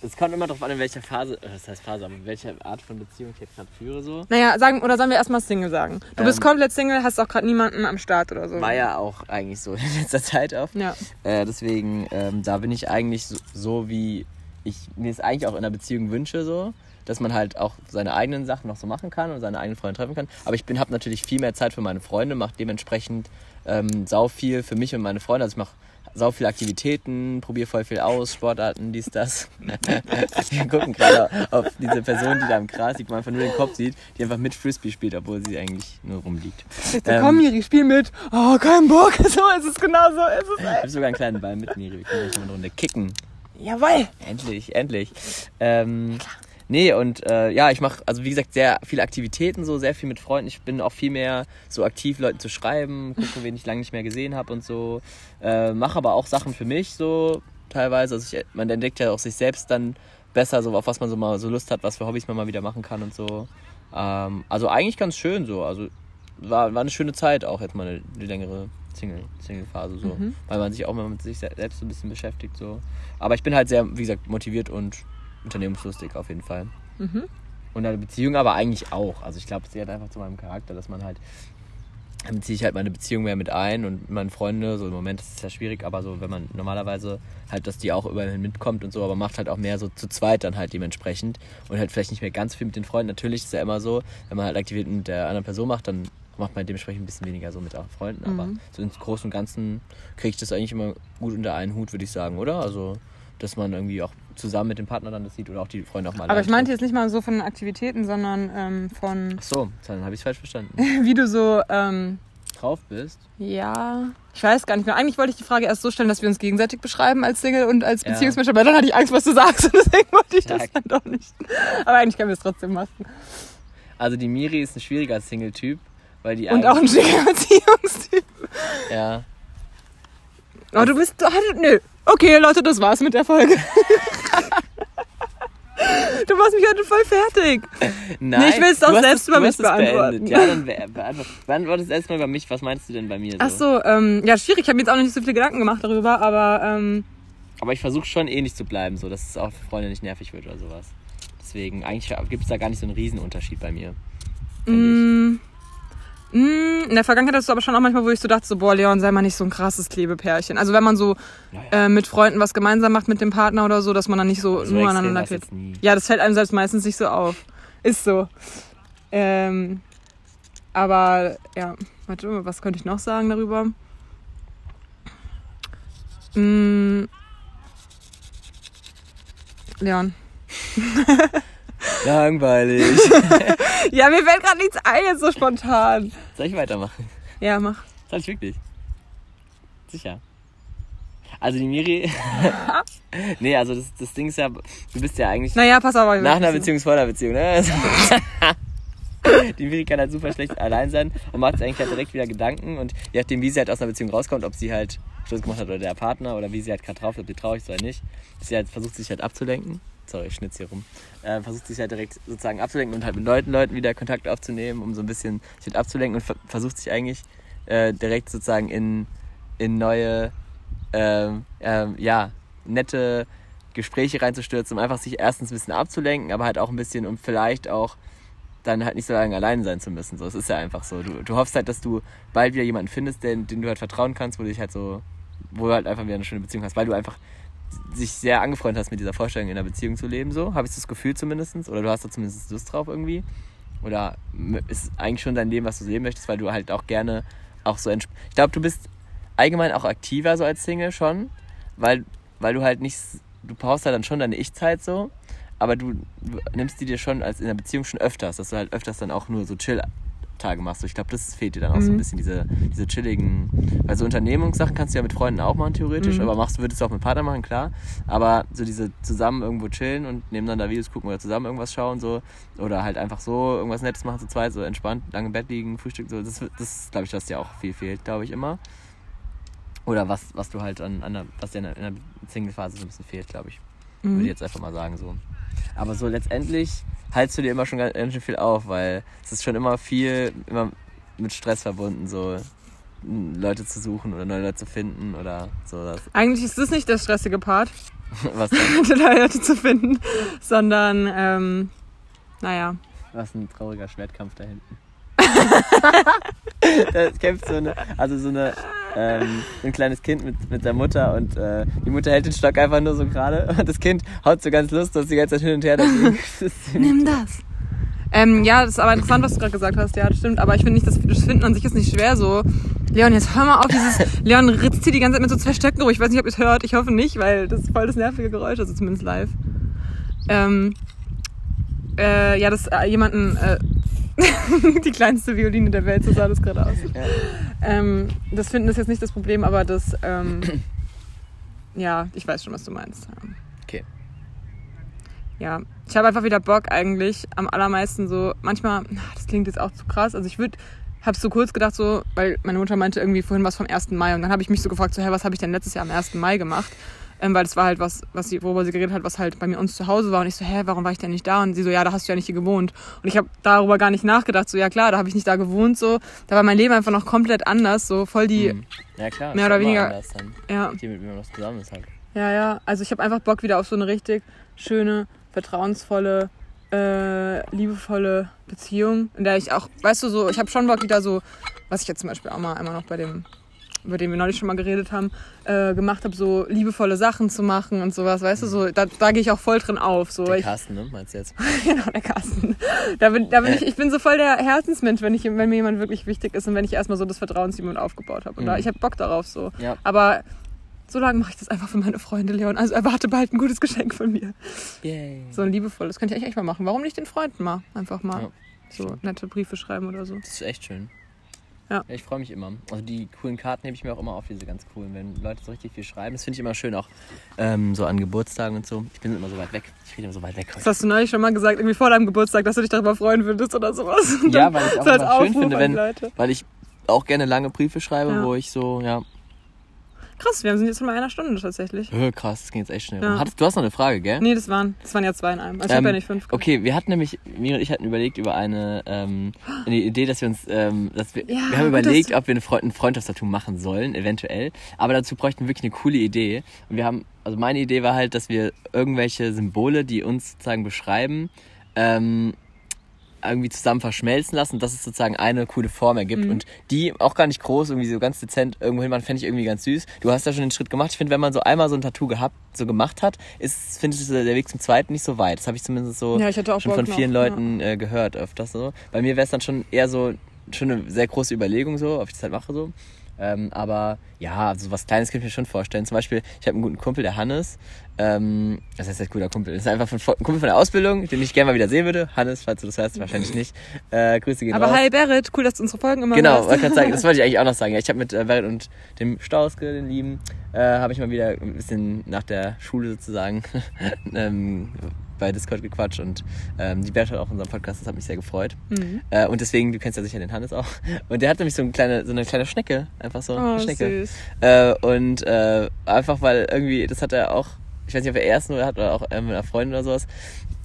es kommt immer darauf an, in welcher Phase, äh, was heißt Phase, aber in welcher Art von Beziehung ich jetzt gerade führe, so. Naja, sagen, oder sollen wir erstmal Single sagen? Du bist Ähm, komplett Single, hast auch gerade niemanden am Start oder so. War ja auch eigentlich so [LAUGHS] in letzter Zeit oft. Ja. Äh, deswegen, ähm, da bin ich eigentlich so, so, wie ich mir es eigentlich auch in einer Beziehung wünsche, so. Dass man halt auch seine eigenen Sachen noch so machen kann und seine eigenen Freunde treffen kann. Aber ich habe natürlich viel mehr Zeit für meine Freunde, mache dementsprechend ähm, sau viel für mich und meine Freunde. Also ich mache sau viele Aktivitäten, probiere voll viel aus, Sportarten, dies, das. [LAUGHS] Wir gucken gerade auf diese Person, die da im Gras liegt, man einfach nur den Kopf sieht, die einfach mit Frisbee spielt, obwohl sie eigentlich nur rumliegt. So, Ähm, komm, Miri, spiel mit. Oh, kein Bock. [LAUGHS] So ist es genau so. Ist es. Ich habe sogar einen kleinen Ball mit, Miri. Wir können eine Runde kicken. Jawoll. Endlich, endlich. Ähm, nee, und äh, ja, ich mache, also wie gesagt, sehr viele Aktivitäten, so sehr viel mit Freunden. Ich bin auch viel mehr so aktiv, Leuten zu schreiben, gucken, wen ich lange nicht mehr gesehen habe und so. Äh, mache aber auch Sachen für mich so teilweise. Also ich, man entdeckt ja auch sich selbst dann besser, so auf was man so mal so Lust hat, was für Hobbys man mal wieder machen kann und so. Ähm, also eigentlich ganz schön so. Also war, war eine schöne Zeit auch jetzt mal eine, eine längere Single, Single-Phase so. Mhm. Weil man sich auch mal mit sich se- selbst so ein bisschen beschäftigt so. Aber ich bin halt sehr, wie gesagt, motiviert und unternehmenslustig auf jeden Fall. Mhm. Und eine Beziehung aber eigentlich auch. Also ich glaube, es gehört einfach zu meinem Charakter, dass man halt, dann ziehe ich halt meine Beziehung mehr mit ein und meine Freunde, so im Moment ist es ja schwierig, aber so, wenn man normalerweise halt, dass die auch überall mitkommt und so, aber macht halt auch mehr so zu zweit dann halt dementsprechend und halt vielleicht nicht mehr ganz viel mit den Freunden. Natürlich ist es ja immer so, wenn man halt Aktivitäten mit der anderen Person macht, dann macht man dementsprechend ein bisschen weniger so mit auch Freunden, aber Mhm. so ins Großen und Ganzen kriege ich das eigentlich immer gut unter einen Hut, würde ich sagen, oder? Also, dass man irgendwie auch zusammen mit dem Partner dann das sieht oder auch die Freunde auch mal Aber ich meinte jetzt nicht mal so von den Aktivitäten, sondern ähm, von Ach so, dann habe ich es falsch verstanden. [LAUGHS] wie du so ähm, drauf bist. Ja, ich weiß gar nicht mehr. Eigentlich wollte ich die Frage erst so stellen, dass wir uns gegenseitig beschreiben als Single und als Ja. Beziehungsmensch, aber dann hatte ich Angst, was du sagst [LAUGHS] und deswegen wollte ich das Ja. dann doch nicht. Aber eigentlich können wir es trotzdem machen. Also die Miri ist ein schwieriger Single-Typ, weil die Und auch ein schicker Beziehungstyp. ja. Aber du bist. ah, Nö. Okay, Leute, das war's mit der Folge. du machst mich heute voll fertig. Nein, Nee, ich will's doch du hast selbst es- über mich es beantworten. beendet. Ja, dann be beantwort, beantwort es erstmal über mich. Was meinst du denn bei mir so? Ach so, ähm, ja, schwierig. Ich habe mir jetzt auch noch nicht so viele Gedanken gemacht darüber, aber ähm, Aber ich versuche schon ähnlich zu bleiben, so dass es auch für Freunde nicht nervig wird oder sowas. Deswegen, eigentlich gibt es da gar nicht so einen Riesenunterschied bei mir. mm, in der Vergangenheit hattest du aber schon auch manchmal, wo ich so dachte, so, boah, Leon, sei mal nicht so ein krasses Klebepärchen. Also wenn man so Ja, ja. äh, mit Freunden was gemeinsam macht mit dem Partner oder so, dass man dann nicht so, So nur aneinander klebt. Ja, das fällt einem selbst meistens nicht so auf. Ist so. Ähm, aber ja, warte mal, was könnte ich noch sagen darüber? Mm, Leon. [LAUGHS] Langweilig. [LAUGHS] Ja, mir fällt gerade nichts ein, jetzt so spontan. Soll ich weitermachen? Ja, mach. Soll ich wirklich? Sicher. Also die Miri. [LAUGHS] nee, also das, das Ding ist ja, du bist ja eigentlich Naja, pass auf. nach einer Beziehung vor einer Beziehung, ne? [LAUGHS] Die Miri kann halt super schlecht allein sein und macht sich eigentlich halt direkt wieder Gedanken und je nachdem, wie sie halt aus einer Beziehung rauskommt, ob sie halt Schluss gemacht hat oder der Partner oder wie sie halt gerade drauf ist, ob sie traurig ist oder nicht, sie halt versucht sich halt abzulenken. Sorry, ich schnitz hier rum. Äh, versucht sich halt direkt sozusagen abzulenken und halt mit Leuten, Leuten wieder Kontakt aufzunehmen, um so ein bisschen sich halt abzulenken und ver versucht sich eigentlich äh, direkt sozusagen in, in neue, ähm, ähm, ja, nette Gespräche reinzustürzen, um einfach sich erstens ein bisschen abzulenken, aber halt auch ein bisschen, um vielleicht auch dann halt nicht so lange allein sein zu müssen. So, es ist ja einfach so. Du, du hoffst halt, dass du bald wieder jemanden findest, den, den du halt vertrauen kannst, wo du dich halt so, wo du halt einfach wieder eine schöne Beziehung hast, weil du einfach sich sehr angefreundet hast mit dieser Vorstellung, in einer Beziehung zu leben, so. Habe ich das Gefühl zumindest. Oder du hast da zumindest Lust drauf irgendwie. Oder ist eigentlich schon dein Leben, was du so leben möchtest, weil du halt auch gerne auch so Ich glaube, du bist allgemein auch aktiver so als Single schon, weil, weil du halt nicht, du brauchst halt dann schon deine Ich-Zeit so, aber du, nimmst die dir schon als in der Beziehung schon öfters, dass du halt öfters dann auch nur so Chill-Tage machst. Ich glaube, das fehlt dir dann auch so ein Mhm. bisschen, diese, diese chilligen, weil so Unternehmungssachen kannst du ja mit Freunden auch machen, theoretisch, Mhm. aber machst, würdest du auch mit Partner machen, klar. Aber so diese zusammen irgendwo chillen und nebeneinander Videos gucken oder zusammen irgendwas schauen, so, oder halt einfach so irgendwas Nettes machen zu zweit, so entspannt, lange im Bett liegen, Frühstück, so, das, das ist, glaube ich, was dir auch viel fehlt, glaube ich, immer. Oder was, was du halt an, an der, was dir in der, in der Single-Phase so ein bisschen fehlt, glaube ich. Würde ich Mhm. jetzt einfach mal sagen, so. Aber so letztendlich haltst du dir immer schon ganz ganz schön viel auf, weil es ist schon immer viel, immer mit Stress verbunden, so Leute zu suchen oder neue Leute zu finden oder so. Das, [LAUGHS] Eigentlich ist das nicht der stressige Part, [LAUGHS] was, denn? [LAUGHS] neue Leute zu finden, sondern, ähm, naja. was ein trauriger Schwertkampf da hinten. [LAUGHS] da kämpft so eine, also so eine, ähm, ein kleines Kind mit, mit der Mutter und äh, die Mutter hält den Stock einfach nur so gerade [LAUGHS] und das Kind haut so ganz lustlos die ganze Zeit hin und her. Das [LAUGHS] Nimm das. Ähm, ja, das ist aber interessant, was du gerade gesagt hast. Ja, das stimmt. Aber ich finde nicht, das, das Finden an sich ist nicht schwer so. Leon, jetzt hör mal auf dieses... Leon ritzt hier die ganze Zeit mit so zwei Stöcken rum. Ich weiß nicht, ob ihr es hört. Ich hoffe nicht, weil das ist voll das nervige Geräusch. Also zumindest live. Ähm, äh, ja, das äh, jemanden... Äh, [LAUGHS] die kleinste Violine der Welt, so sah das gerade aus. Ja. Ähm, das Finden ist jetzt nicht das Problem, aber das... Ähm, [CLEARS THROAT] ja, ich weiß schon, was du meinst. Okay. Ja, ich habe einfach wieder Bock eigentlich am allermeisten so, manchmal, na, das klingt jetzt auch zu krass, also ich würde, habe so kurz gedacht so, weil meine Mutter meinte irgendwie vorhin was vom 1. Mai und dann habe ich mich so gefragt, so, hä, was habe ich denn letztes Jahr am 1. Mai gemacht? Ähm, weil das war halt was, was sie, worüber sie geredet hat, was halt bei mir uns zu Hause war und ich so, hä, warum war ich denn nicht da? Und sie so, ja, da hast du ja nicht hier gewohnt. Und ich habe darüber gar nicht nachgedacht, so, ja klar, da habe ich nicht da gewohnt, so, da war mein Leben einfach noch komplett anders, so voll die, Hm. Ja klar. Mehr oder immer weniger- anders Dann, ja, die mit man noch zusammen ist halt. Ja, ja. Also ich habe einfach Bock wieder auf so eine richtig schöne, vertrauensvolle, äh, liebevolle Beziehung, in der ich auch, weißt du, so, ich habe schon Bock wieder so, was ich jetzt zum Beispiel auch mal einmal noch bei dem, über den wir neulich schon mal geredet haben, äh, gemacht habe, so liebevolle Sachen zu machen und sowas, weißt du, so, da, da gehe ich auch voll drin auf. So. Der Ich, Carsten, ne? Meinst du jetzt? [LAUGHS] genau, der Carsten. Da bin, da bin ich, ich bin so voll der Herzensmensch, wenn, ich, wenn mir jemand wirklich wichtig ist und wenn ich erstmal so das Vertrauen zu jemandem aufgebaut habe. Und da, Mhm. ich habe Bock darauf so. Ja. Aber so lange mache ich das einfach für meine Freunde, Leon. Also erwarte bald ein gutes Geschenk von mir. Yay. So ein liebevolles. Das könnte ich echt mal machen. Warum nicht den Freunden mal? Einfach mal Ja, so stimmt. nette Briefe schreiben oder so. Das ist echt schön. Ja. Ich freue mich immer. Also die coolen Karten hebe ich mir auch immer auf, diese ganz coolen, wenn Leute so richtig viel schreiben. Das finde ich immer schön, auch ähm, so an Geburtstagen und so. Ich bin immer so weit weg. Ich bin immer so weit weg. Das hast du neulich schon mal gesagt, irgendwie vor deinem Geburtstag, dass du dich darüber freuen würdest oder sowas. Und Ja, weil ich auch [LAUGHS] so schön Aufruf finde, wenn, weil ich auch gerne lange Briefe schreibe, Ja. wo ich so, ja, Krass, wir sind jetzt schon bei einer Stunde tatsächlich. äh, krass, das ging jetzt echt schnell. Ja. Hattest, du hast noch eine Frage, gell? Nee, das waren, das waren ja zwei in einem. Also ich Ähm, habe ja nicht fünf. gemacht. Okay, wir hatten nämlich, Mira und ich hatten überlegt über eine, ähm, eine Idee, dass wir uns, ähm, dass wir, Ja, wir haben überlegt, ob wir eine Freund, ein Freundschaftstattoo machen sollen, eventuell. Aber dazu bräuchten wir wirklich eine coole Idee. Und wir haben, also meine Idee war halt, dass wir irgendwelche Symbole, die uns sozusagen beschreiben, ähm, irgendwie zusammen verschmelzen lassen, dass es sozusagen eine coole Form ergibt Mhm. und die auch gar nicht groß, irgendwie so ganz dezent irgendwo hin, man fände ich irgendwie ganz süß. Du hast ja schon den Schritt gemacht. Ich finde, wenn man so einmal so ein Tattoo gehabt, so gemacht hat, ist, finde ich, der Weg zum zweiten nicht so weit. Das habe ich zumindest so Ja, ich schon von vielen noch, Leuten äh, gehört öfters so. Bei mir wäre es dann schon eher so, schon eine sehr große Überlegung so, ob ich das halt mache so. Ähm, aber ja, so was Kleines kann ich mir schon vorstellen. Zum Beispiel, ich habe einen guten Kumpel, der Hannes. Ähm, das heißt, ein guter Kumpel. Das ist einfach von, ein Kumpel von der Ausbildung, den ich gerne mal wieder sehen würde. Hannes, falls du das hörst, wahrscheinlich nicht. Äh, Grüße gehen Aber raus. hi Berit, cool, dass du unsere Folgen immer Genau, hörst. wollte sagen, das wollte ich eigentlich auch noch sagen. Ich habe mit äh, Berit und dem Stauske, den Lieben, äh, habe ich mal wieder ein bisschen nach der Schule sozusagen [LAUGHS] ähm, bei Discord gequatscht und ähm, die Berit hat auch unseren Podcast, das hat mich sehr gefreut. Mhm. Äh, und deswegen, du kennst ja sicher den Hannes auch. [LAUGHS] Und der hat nämlich so eine kleine, so eine kleine Schnecke, einfach so eine Oh, Schnecke. süß. Äh, und äh, einfach weil irgendwie, das hat er auch, ich weiß nicht, ob er erst nur hat oder auch äh, mit einer Freundin oder sowas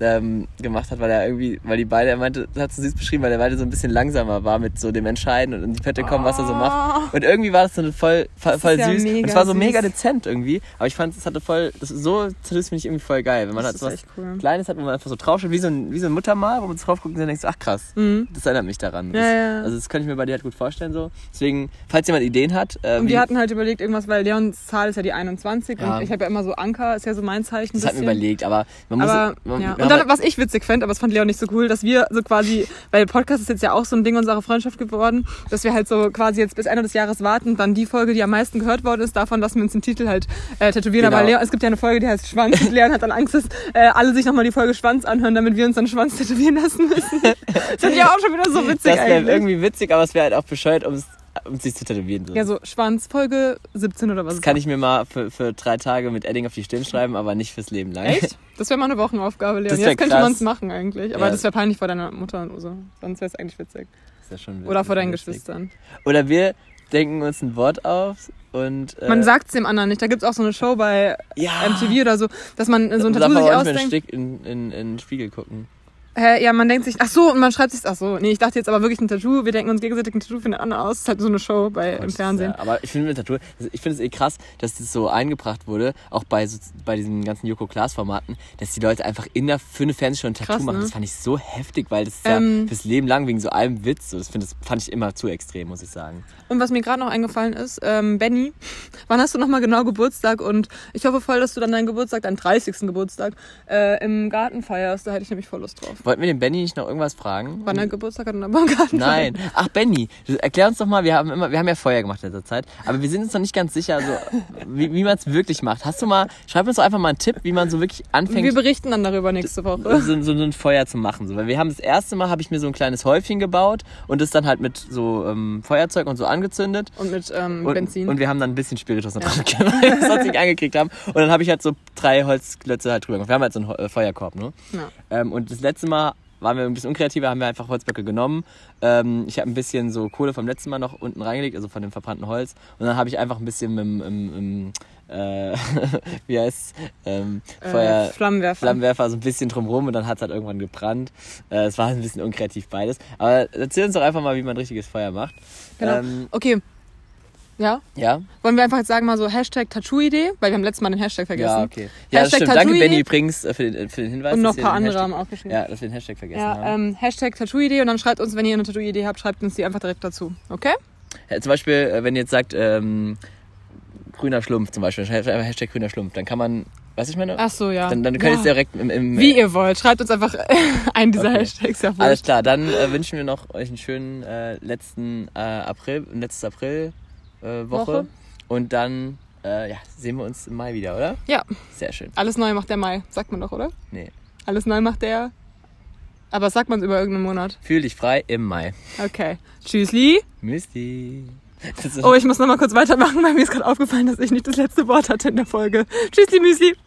ähm, gemacht hat, weil er irgendwie, weil die beide, er meinte, das hat so süß beschrieben, weil er beide so ein bisschen langsamer war mit so dem Entscheiden und in die Pette kommen, was er so macht. Und irgendwie war das so eine voll, voll, voll ja süß. und es war so süß. mega dezent irgendwie. Aber ich fand, es hatte voll, das ist so, das finde ich irgendwie voll geil. Wenn man Das halt so was cool. Kleines hat, wo man einfach so drauf schaut, wie so ein, wie so ein Muttermal, wo man so drauf guckt und dann denkst, ach krass, Mhm. das erinnert mich daran. Das, Ja, ja. Also das kann ich mir bei dir halt gut vorstellen so. Deswegen, falls jemand Ideen hat, äh, Und wir hatten halt überlegt, irgendwas, weil Leons Zahl ist ja die 21 Ja. und ich habe ja immer so Anker, ist ja so mein Zeichen. das hatten wir bisschen. überlegt, aber man muss... Aber man, ja. Und dann, was ich witzig fände, aber das fand Leon nicht so cool, dass wir so quasi, weil Podcast ist jetzt ja auch so ein Ding unserer Freundschaft geworden, dass wir halt so quasi jetzt bis Ende des Jahres warten dann die Folge, die am meisten gehört worden ist, davon lassen wir uns den Titel halt äh, tätowieren. Genau. Aber Leon, es gibt ja eine Folge, die heißt Schwanz und [LAUGHS] Leon hat dann Angst, dass äh, alle sich nochmal die Folge Schwanz anhören, damit wir uns dann Schwanz tätowieren lassen müssen. [LAUGHS] das finde ich auch schon wieder so witzig das wäre irgendwie witzig, aber es wäre halt auch bescheuert, um es um sich zu tätowieren. So. ja, so Schwanz, Folge 17 oder was. Das kann ich mir mal für, für drei Tage mit Edding auf die Stirn schreiben, aber nicht fürs Leben lang. Echt? Das wäre mal eine Wochenaufgabe, Leon. Das Jetzt könnte man es machen eigentlich. Aber Ja. das wäre peinlich vor deiner Mutter und so. Sonst wäre es eigentlich witzig. Das ist ja schon Oder vor deinen witzig. Geschwistern. Oder wir denken uns ein Wort auf und... Äh, Man sagt es dem anderen nicht. Da gibt es auch so eine Show bei ja, MTV oder so, dass man so ein Tattoo sich nicht ausdenkt. Stick in, in, in den Spiegel gucken. Hä, ja, man denkt sich, ach so, und man schreibt sich, ach so, nee, ich dachte jetzt aber wirklich ein Tattoo. Wir denken uns gegenseitig ein Tattoo für den anderen aus. Das ist halt so eine Show bei, im Fernsehen. Ja, aber ich finde mit Tattoo, ich finde es eh krass, dass das so eingebracht wurde, auch bei, so, bei diesen ganzen Joko Klaas Formaten, dass die Leute einfach in der, für eine Fernsehshow ein Tattoo Krass, machen. ne? Das fand ich so heftig, weil das ist Ähm. ja fürs Leben lang wegen so einem Witz. So. Das, find, das fand ich immer zu extrem, muss ich sagen. Und was mir gerade noch eingefallen ist, ähm, Benny, [LAUGHS] wann hast du nochmal genau Geburtstag? Und ich hoffe voll, dass du dann deinen Geburtstag, deinen 30. Geburtstag, äh, im Garten feierst. Da hätte ich nämlich voll Lust drauf. Wollten wir den Benny nicht noch irgendwas fragen? Wann er Geburtstag hat und dann beim Garten Nein. Ach, Benny, erklär uns doch mal, wir haben immer, wir haben ja Feuer gemacht in letzter Zeit, aber wir sind uns noch nicht ganz sicher, also, wie, wie man es wirklich macht. Hast du mal, schreib uns doch einfach mal einen Tipp, wie man so wirklich anfängt, Wir berichten dann darüber nächste Woche. so, so, ein Feuer zu machen. So. Weil wir haben das erste Mal, habe ich mir so ein kleines Häufchen gebaut und das dann halt mit so ähm, Feuerzeug und so angezündet. Und mit ähm, Und, Benzin. und wir haben dann ein bisschen Spiritus noch dran gemacht, [LAUGHS] weil wir es sonst nicht angekriegt haben. Und dann habe ich halt so drei Holzklötze halt drüber gemacht. Wir haben halt so einen äh, Feuerkorb, ne? ja. Ähm, und das letzte Mal waren wir ein bisschen unkreativer, haben wir einfach Holzböcke genommen. Ähm, ich habe ein bisschen so Kohle vom letzten Mal noch unten reingelegt, also von dem verbrannten Holz. Und dann habe ich einfach ein bisschen mit dem, äh, [LAUGHS] wie heißt ähm, Feuer, äh, Flammenwerfer. Flammenwerfer so ein bisschen drumrum und dann hat es halt irgendwann gebrannt. Äh, es war ein bisschen unkreativ beides. Aber erzähl uns doch einfach mal, wie man richtiges Feuer macht. Genau. Ähm, Okay. Ja? ja? Wollen wir einfach jetzt sagen mal so Hashtag Tattoo-Idee? Weil wir haben letztes Mal den Hashtag vergessen. Ja, okay. Ja, das stimmt. Danke. Benny, übrigens, äh, für den, für den Hinweis. Und noch ein paar andere Hashtag- haben auch geschrieben. Ja, dass wir den Hashtag vergessen Ja, haben. ähm, Hashtag Tattoo-Idee und dann schreibt uns, wenn ihr eine Tattoo-Idee habt, schreibt uns die einfach direkt dazu. Okay? Ja, zum Beispiel, äh, wenn ihr jetzt sagt, ähm, grüner Schlumpf zum Beispiel, schreibt einfach Hashtag grüner Schlumpf, dann kann man, was ich meine? Ach so, ja. Dann, dann könnt ihr es direkt im, im Wie ihr wollt. Schreibt uns einfach [LAUGHS] einen dieser Okay. Hashtags. Ja, wurscht. Alles klar, dann äh, wünschen wir noch euch einen schönen äh, letzten äh, April, letzte April äh, Woche. Woche. Und dann äh, ja, sehen wir uns im Mai wieder, oder? Ja. Sehr schön. Alles neu macht der Mai. Sagt man doch, oder? Nee. Alles neu macht der Aber sagt man es über irgendeinen Monat? Fühl dich frei im Mai. Okay. Tschüssli. Müsli. Oh, ich muss noch mal kurz weitermachen, weil mir ist gerade aufgefallen, dass ich nicht das letzte Wort hatte in der Folge. Tschüssli, Müsli.